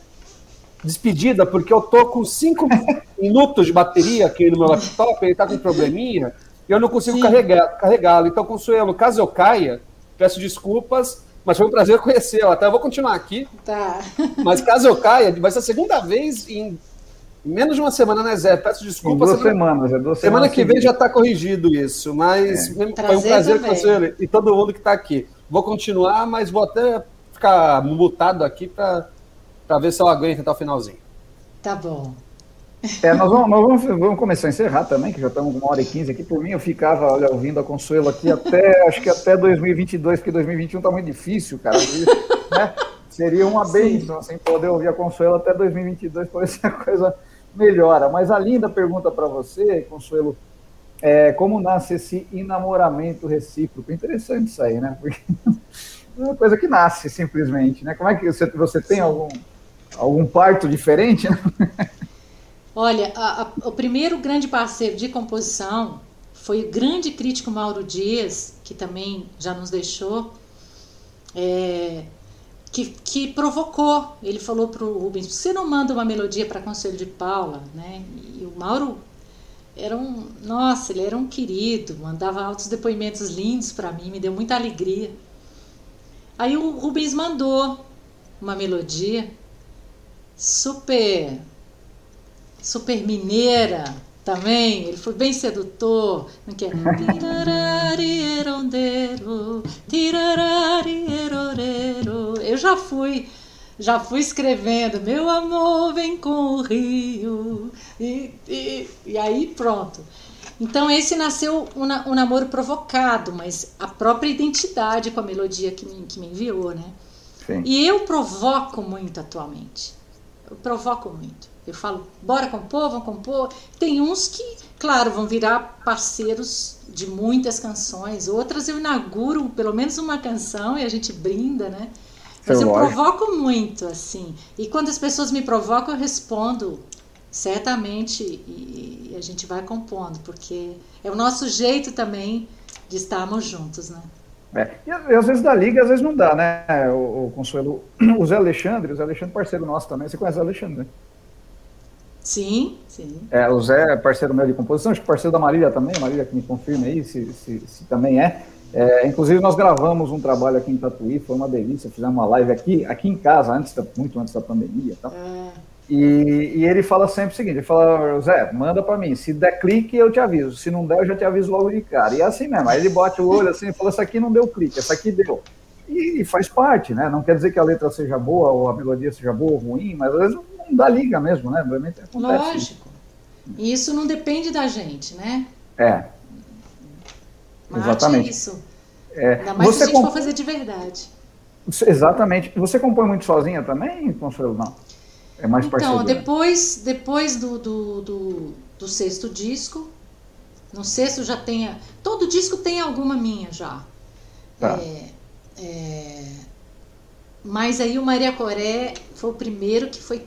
despedida, porque eu tô com cinco minutos de bateria aqui no meu laptop, ele tá com um probleminha. e eu não consigo carregar, carregá-lo. Então, Consuelo, caso eu caia, peço desculpas, mas foi um prazer conhecê-la. Tá? Eu vou continuar aqui. Tá. Mas caso eu caia, vai ser a segunda vez em menos de uma semana, né, Zé? Peço desculpas. Em duas semanas, é duas semana que vem já está corrigido isso, mas é. foi um prazer conhecer e todo mundo que está aqui. Vou continuar, mas vou até ficar mutado aqui para ver se eu aguento até o finalzinho. Tá bom. É, nós, vamos, nós vamos, vamos, começar a encerrar também, que já estamos com uma hora e quinze aqui. Por mim, eu ficava olha, ouvindo a Consuelo aqui até, acho que até 2022, porque 2021 está muito difícil, cara. né? Seria uma bênção, assim, poder ouvir a Consuelo até 2022, pode ser a coisa melhora. Mas a linda pergunta para você, Consuelo, é como nasce esse enamoramento recíproco? Interessante isso aí, né? Porque é uma coisa que nasce, simplesmente, né? Como é que você, você tem algum, algum parto diferente? Olha, a, a, o primeiro grande parceiro de composição foi o grande crítico Mauro Dias, que também já nos deixou, é, que, que provocou. Ele falou para o Rubens: você não manda uma melodia para Conselho de Paula? Né? E o Mauro era um. Nossa, ele era um querido, mandava altos depoimentos lindos para mim, me deu muita alegria. Aí o Rubens mandou uma melodia super super mineira também, ele foi bem sedutor, não quer? Eu já fui, já fui escrevendo, meu amor vem com o rio, e, e, e aí pronto. Então esse nasceu um, um, namoro provocado, mas a própria identidade com a melodia que me, que me enviou, né? Sim. E eu provoco muito atualmente. Eu provoco muito. Eu falo, bora compor, vamos compor. Tem uns que, claro, vão virar parceiros de muitas canções, outras eu inauguro pelo menos uma canção e a gente brinda, né? Mas eu provoco muito, assim. E quando as pessoas me provocam, eu respondo certamente e, e a gente vai compondo, porque é o nosso jeito também de estarmos juntos, né? É. E às vezes dá liga, às vezes não dá, né, o, o Consuelo? O Zé Alexandre, o Zé Alexandre parceiro nosso também, você conhece o Alexandre, né? Sim, sim. É, o Zé é parceiro meu de composição, acho que parceiro da Marília também, a Marília que me confirma aí se, se, se também é. é. Inclusive, nós gravamos um trabalho aqui em Tatuí, foi uma delícia, fizemos uma live aqui, aqui em casa, antes da, muito antes da pandemia. Tá? É. E, e, ele fala sempre o seguinte: ele fala, Zé, manda para mim, se der clique, eu te aviso, se não der, eu já te aviso logo de cara. E é assim mesmo, aí ele bate o olho assim e fala: Essa aqui não deu clique, essa aqui deu. E, e, faz parte, né? Não quer dizer que a letra seja boa ou a melodia seja boa ou ruim, mas às vezes da liga mesmo, né? Realmente acontece. Lógico. E isso não depende da gente, né? É. Mate Exatamente. isso. É. Ainda mais Você se a gente comp... for fazer de verdade. Exatamente. Você compõe muito sozinha também, Consuelo? Não. É mais então, parceria. Então, depois, depois do, do, do, do, sexto disco, no sexto já tem. Todo disco tem alguma minha já. Tá. É, é, mas aí o Maria Coré foi o primeiro que foi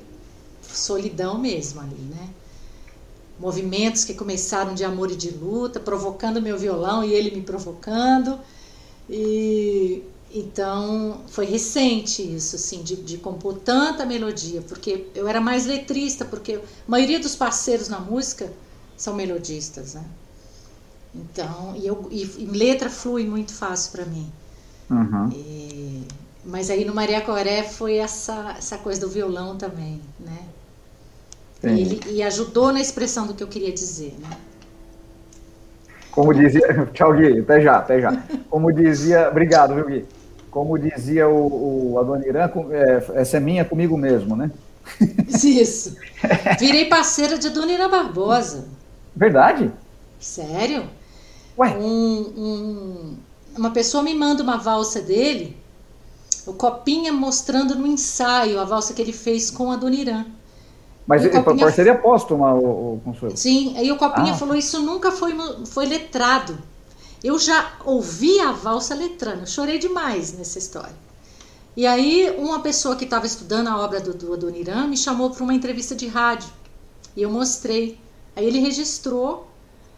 solidão mesmo ali, né? Movimentos que começaram de amor e de luta, provocando meu violão e ele me provocando. E então foi recente isso, assim, de, de compor tanta melodia, porque eu era mais letrista, porque a maioria dos parceiros na música são melodistas, né? Então, e, eu, e, e letra flui muito fácil para mim. Uhum. E, mas aí no Maria Coré foi essa, essa coisa do violão também, né? E, ele, e ajudou na expressão do que eu queria dizer, né? Como dizia. Tchau, Gui. Até já, até já. Como dizia. Obrigado, viu, Gui? Como dizia o, o Adoniran, é, essa é minha comigo mesmo, né? Isso. Virei parceira de Adoniran Barbosa. Verdade? Sério? Ué? Um, um, uma pessoa me manda uma valsa dele, o Copinha mostrando no ensaio a valsa que ele fez com a Adoniran. Mas ele, Copinha... parceria póstuma, o, o Consuelo. Sim, aí o Copinha ah. falou, isso nunca foi, foi letrado. Eu já ouvi a valsa letrando, chorei demais nessa história. E aí uma pessoa que estava estudando a obra do, do Adoniran me chamou para uma entrevista de rádio. E eu mostrei. Aí ele registrou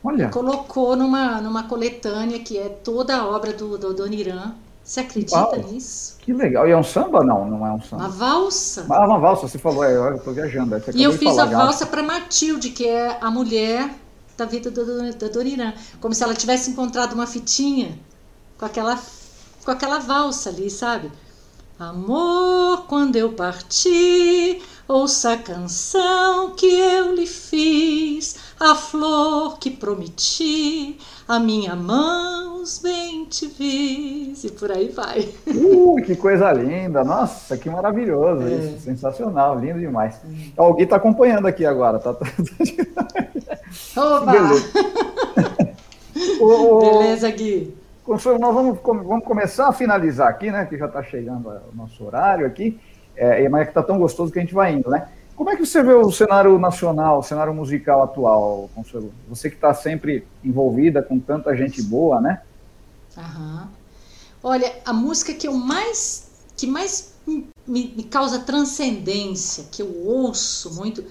Olha. e colocou numa, numa coletânea que é toda a obra do, do Adoniran você acredita Uau, nisso? Que legal. E é um samba? Não, não é um samba. Uma valsa. Ah, uma valsa, você falou, é, eu estou viajando. e eu fiz a valsa para Matilde, que é a mulher da vida da Dorirã, como se ela tivesse encontrado uma fitinha com aquela com aquela valsa ali, sabe? Amor, quando eu parti, ouça a canção que eu lhe fiz, a flor que prometi, a minha mãos bem te vis, e por aí vai. Uh, que coisa linda! Nossa, que maravilhoso é. isso, sensacional, lindo demais. Hum. O Gui está acompanhando aqui agora, tá? Oba! Beleza, o, Beleza Gui. Consuelo, nós vamos, vamos começar a finalizar aqui, né? Que já está chegando o nosso horário aqui, é, mas é que está tão gostoso que a gente vai indo, né? Como é que você vê o cenário nacional, o cenário musical atual, Consuelo? Você que está sempre envolvida com tanta gente boa, né? Aham. Olha, a música que eu mais, que mais me, me causa transcendência, que eu ouço muito,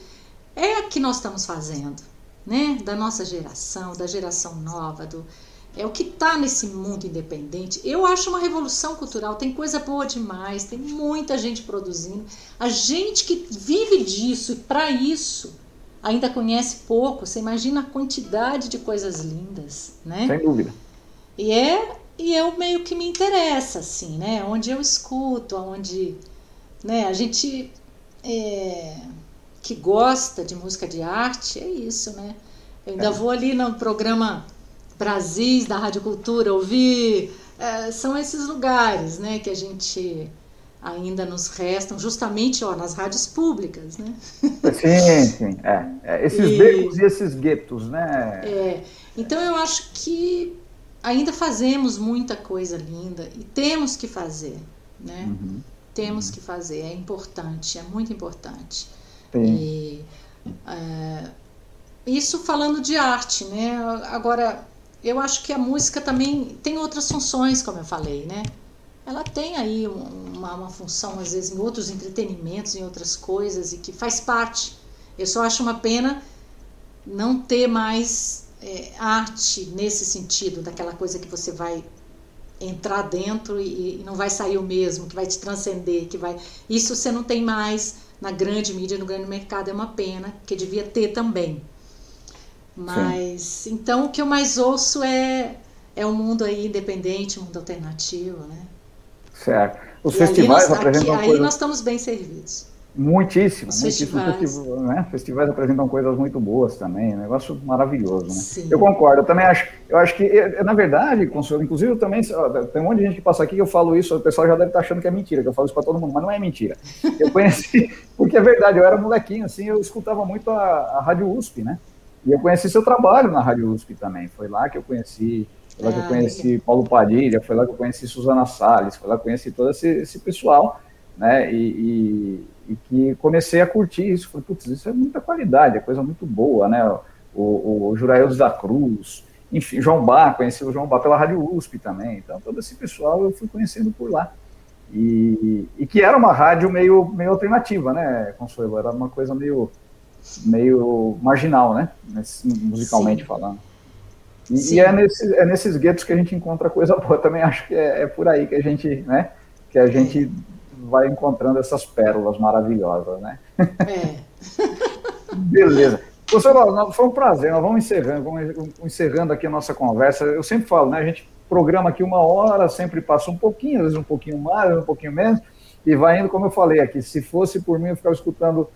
é a que nós estamos fazendo, né? Da nossa geração, da geração nova, do, é o que está nesse mundo independente. Eu acho uma revolução cultural, tem coisa boa demais, tem muita gente produzindo. A gente que vive disso e para isso ainda conhece pouco. Você imagina a quantidade de coisas lindas, né? Sem dúvida. E é e eu meio que me interessa assim, né? Onde eu escuto, onde, né? A gente é, que gosta de música de arte é isso, né? Eu ainda é. vou ali no programa Brasis da Rádio Cultura, ouvir. É, são esses lugares né, que a gente ainda nos restam, justamente ó, nas rádios públicas. Né? Sim, sim. É, é. Esses e, becos e esses guetos, né? É. Então eu acho que ainda fazemos muita coisa linda e temos que fazer. Né? Uhum. Temos uhum. que fazer, é importante, é muito importante. Sim. E, é, isso falando de arte, né? Agora, eu acho que a música também tem outras funções, como eu falei, né? Ela tem aí uma, uma função, às vezes, em outros entretenimentos, em outras coisas, e que faz parte. Eu só acho uma pena não ter mais é, arte nesse sentido, daquela coisa que você vai entrar dentro e, e, não vai sair o mesmo, que vai te transcender, que vai. Isso você não tem mais na grande mídia, no grande mercado, é uma pena, que devia ter também. Mas Sim. então o que eu mais ouço é é o um mundo aí independente, um mundo alternativo, né? Certo. Os e festivais nós, apresentam aqui, coisas... Aí nós estamos bem servidos. Muitíssimo, Os festivais. Festivais, né? festivais apresentam coisas muito boas também, um negócio maravilhoso, né? Sim. Eu concordo, eu também acho, eu acho que, na verdade, Consuelo, inclusive eu também, tem um monte de gente que passa aqui que eu falo isso, o pessoal já deve estar achando que é mentira, que eu falo isso para todo mundo, mas não é mentira. Eu conheci, porque é verdade, eu era molequinho, assim, eu escutava muito a, a Rádio USP, né? E eu conheci seu trabalho na Rádio USP também. Foi lá que eu conheci, foi lá que eu ah, conheci Paulo Padilha, foi lá que eu conheci Suzana Salles, foi lá que eu conheci todo esse, esse pessoal, né? E, e, e, que comecei a curtir isso. Falei, putz, isso é muita qualidade, é coisa muito boa, né? O, o, o Juraildes da Cruz, enfim, João Bar, conheci o João Bar pela Rádio USP também. Então, todo esse pessoal eu fui conhecendo por lá. E, e que era uma rádio meio, meio alternativa, né, Consuelo? Era uma coisa meio meio marginal, né? Musicalmente Sim. falando. E, e, é, nesse, é nesses guetos que a gente encontra coisa boa. Também acho que é, é por aí que a gente, né? Que a gente vai encontrando essas pérolas maravilhosas, né? É. Beleza. Professor, foi um prazer. Nós vamos encerrando, vamos encerrando aqui a nossa conversa. Eu sempre falo, né? A gente programa aqui uma hora, sempre passa um pouquinho, às vezes um pouquinho mais, um pouquinho menos, e vai indo, como eu falei aqui. Se fosse por mim, eu ficava escutando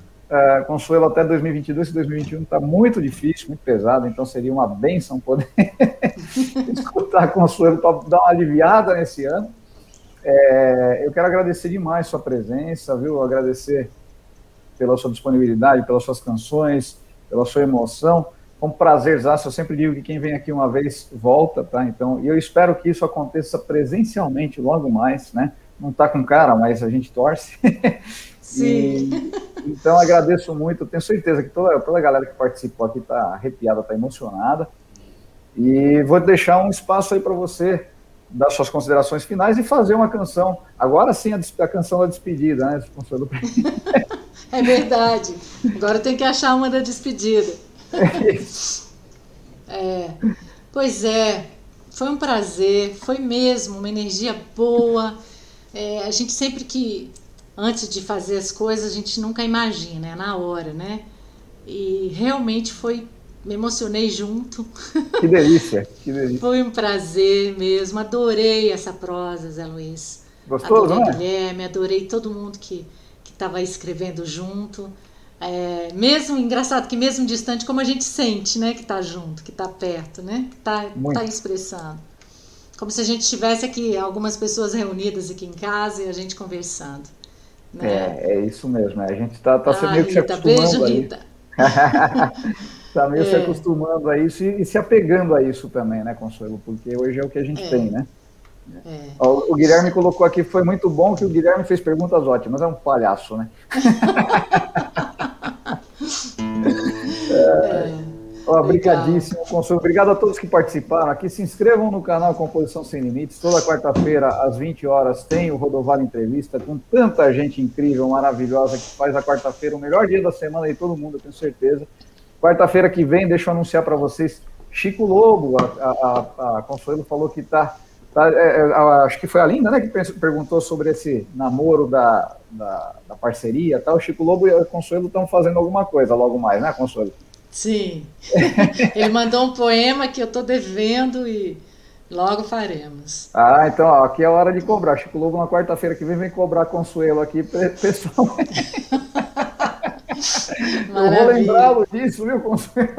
Consuelo até 2022 e 2021 está muito difícil, muito pesado, então seria uma benção poder escutar Consuelo para dar uma aliviada nesse ano. É, eu quero agradecer demais sua presença, viu? Agradecer pela sua disponibilidade, pelas suas canções, pela sua emoção. Com prazer, eu sempre digo que quem vem aqui uma vez volta, tá? Então, e eu espero que isso aconteça presencialmente logo mais, né? Não está com cara, mas a gente torce. Sim. E, então agradeço muito, tenho certeza que toda, toda a galera que participou aqui está arrepiada, está emocionada. E vou deixar um espaço aí para você dar suas considerações finais e fazer uma canção. Agora sim a, a canção da despedida, né? é verdade. Agora tem que achar uma da despedida. É, pois é, foi um prazer, foi mesmo uma energia boa. É, a gente sempre que antes de fazer as coisas, a gente nunca imagina, é na hora, né? E realmente foi me emocionei junto. Que delícia, que delícia. Foi um prazer mesmo, adorei essa prosa, Zé Luiz. Gostoso, adorei né? Guilherme, adorei todo mundo que estava escrevendo junto. É, mesmo engraçado que mesmo distante, como a gente sente, né, que está junto, que está perto, né, que está tá expressando, como se a gente estivesse aqui, algumas pessoas reunidas aqui em casa e a gente conversando. Né? É, é isso mesmo. A gente está tá, tá ah, meio que se Rita, acostumando beijo, a Rita. Está meio É. se acostumando a isso e, e se apegando a isso também, né, Consuelo? Porque hoje é o que a gente É. tem, né? É. Ó, O Guilherme colocou aqui, foi muito bom que o Guilherme fez perguntas ótimas, é um palhaço, né? É. Obrigadíssimo, Consuelo. Obrigado a todos que participaram aqui. Se inscrevam no canal Composição Sem Limites. Toda quarta-feira, às 20 horas, tem o Rodovalho Entrevista com tanta gente incrível, maravilhosa, que faz a quarta-feira o melhor dia da semana de todo mundo, eu tenho certeza. Quarta-feira que vem, deixa eu anunciar para vocês, Chico Lobo, a, a- a- Consuelo falou que está. Tá, é, é, acho que foi a Linda, né, que perguntou sobre esse namoro da, da, da parceria e tal. O Chico Lobo e a Consuelo estão fazendo alguma coisa logo mais, né, Consuelo? Sim. Ele mandou um poema que eu estou devendo e logo faremos. Ah, então, ó, aqui é a hora de cobrar. Chico Lobo, na quarta-feira que vem, vem cobrar Consuelo aqui, pe- pessoalmente. Eu vou lembrá-lo disso, viu, Consuelo?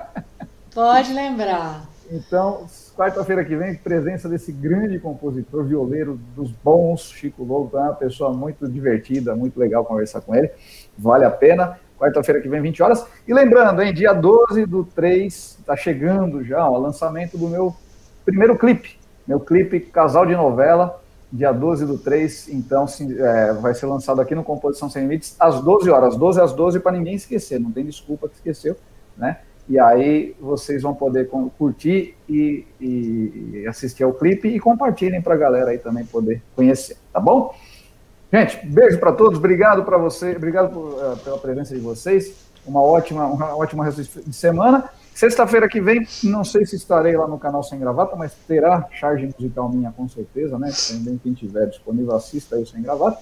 Pode lembrar. Então, quarta-feira que vem, presença desse grande compositor, violeiro dos bons, Chico Lobo, é uma pessoa muito divertida, muito legal conversar com ele, vale a pena. Quarta-feira que vem, 20 horas. E lembrando, hein, dia 12 do 3, está chegando já o lançamento do meu primeiro clipe, meu clipe Casal de Novela, dia 12 do 3, então é, vai ser lançado aqui no Composição Sem Limites, às 12 horas, 12 às 12, para ninguém esquecer, não tem desculpa que esqueceu, né? E aí vocês vão poder curtir e- e assistir ao clipe e compartilhem para a galera aí também poder conhecer, tá bom? Gente, beijo para todos, obrigado para você, obrigado por, eh, pela presença de vocês. Uma ótima, uma ótima resto de semana. Sexta-feira que vem, não sei se estarei lá no canal Sem Gravata, mas terá charge musical minha com certeza, né? Também quem tiver disponível, assista aí o Sem Gravata.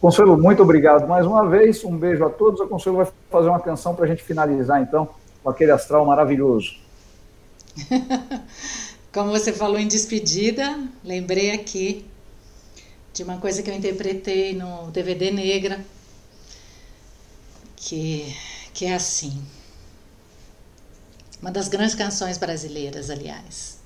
Consuelo, muito obrigado mais uma vez. Um beijo a todos. A Consuelo vai fazer uma canção para a gente finalizar, então, com aquele astral maravilhoso. Como você falou em despedida, lembrei aqui de uma coisa que eu interpretei no DVD Negra, que, que é assim. Uma das grandes canções brasileiras, aliás.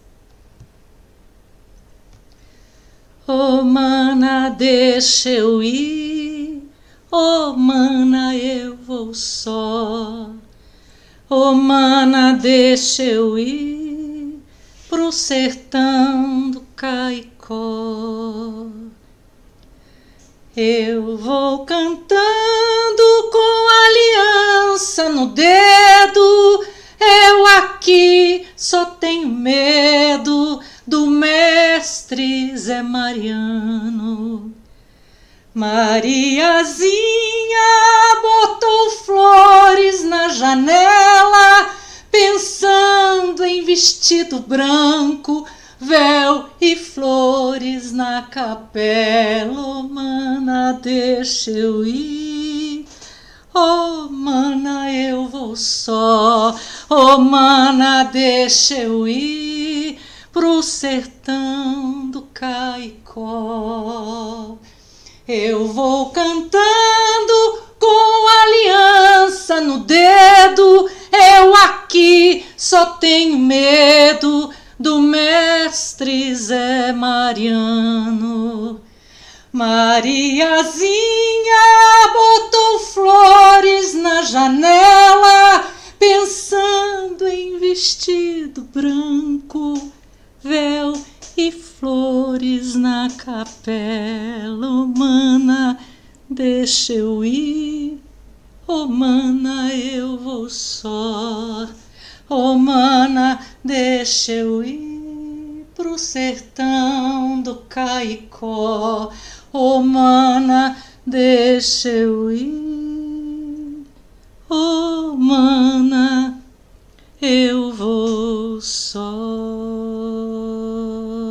Oh, mana, deixa eu ir. Oh, mana, eu vou só. Oh, mana, deixa eu ir pro sertão do Caicó. Eu vou cantando com aliança no dedo. Eu aqui só tenho medo do mestre Zé Mariano. Mariazinha botou flores na janela, pensando em vestido branco, véu e flores na capela. Oh, mana, deixa eu ir. Oh, mana, eu vou só. Oh, mana, deixa eu ir pro sertão do Caicó. Eu vou cantando com aliança no dedo. Eu aqui só tenho medo do mestre Zé Mariano. Mariazinha botou flores na janela, pensando em vestido branco, véu e flores na capela. Oh, mana, deixa eu ir. Oh, mana, eu vou só. Oh, mana, deixa eu ir pro sertão do Caicó. Oh, mana, deixa eu ir. Oh, mana, eu vou só.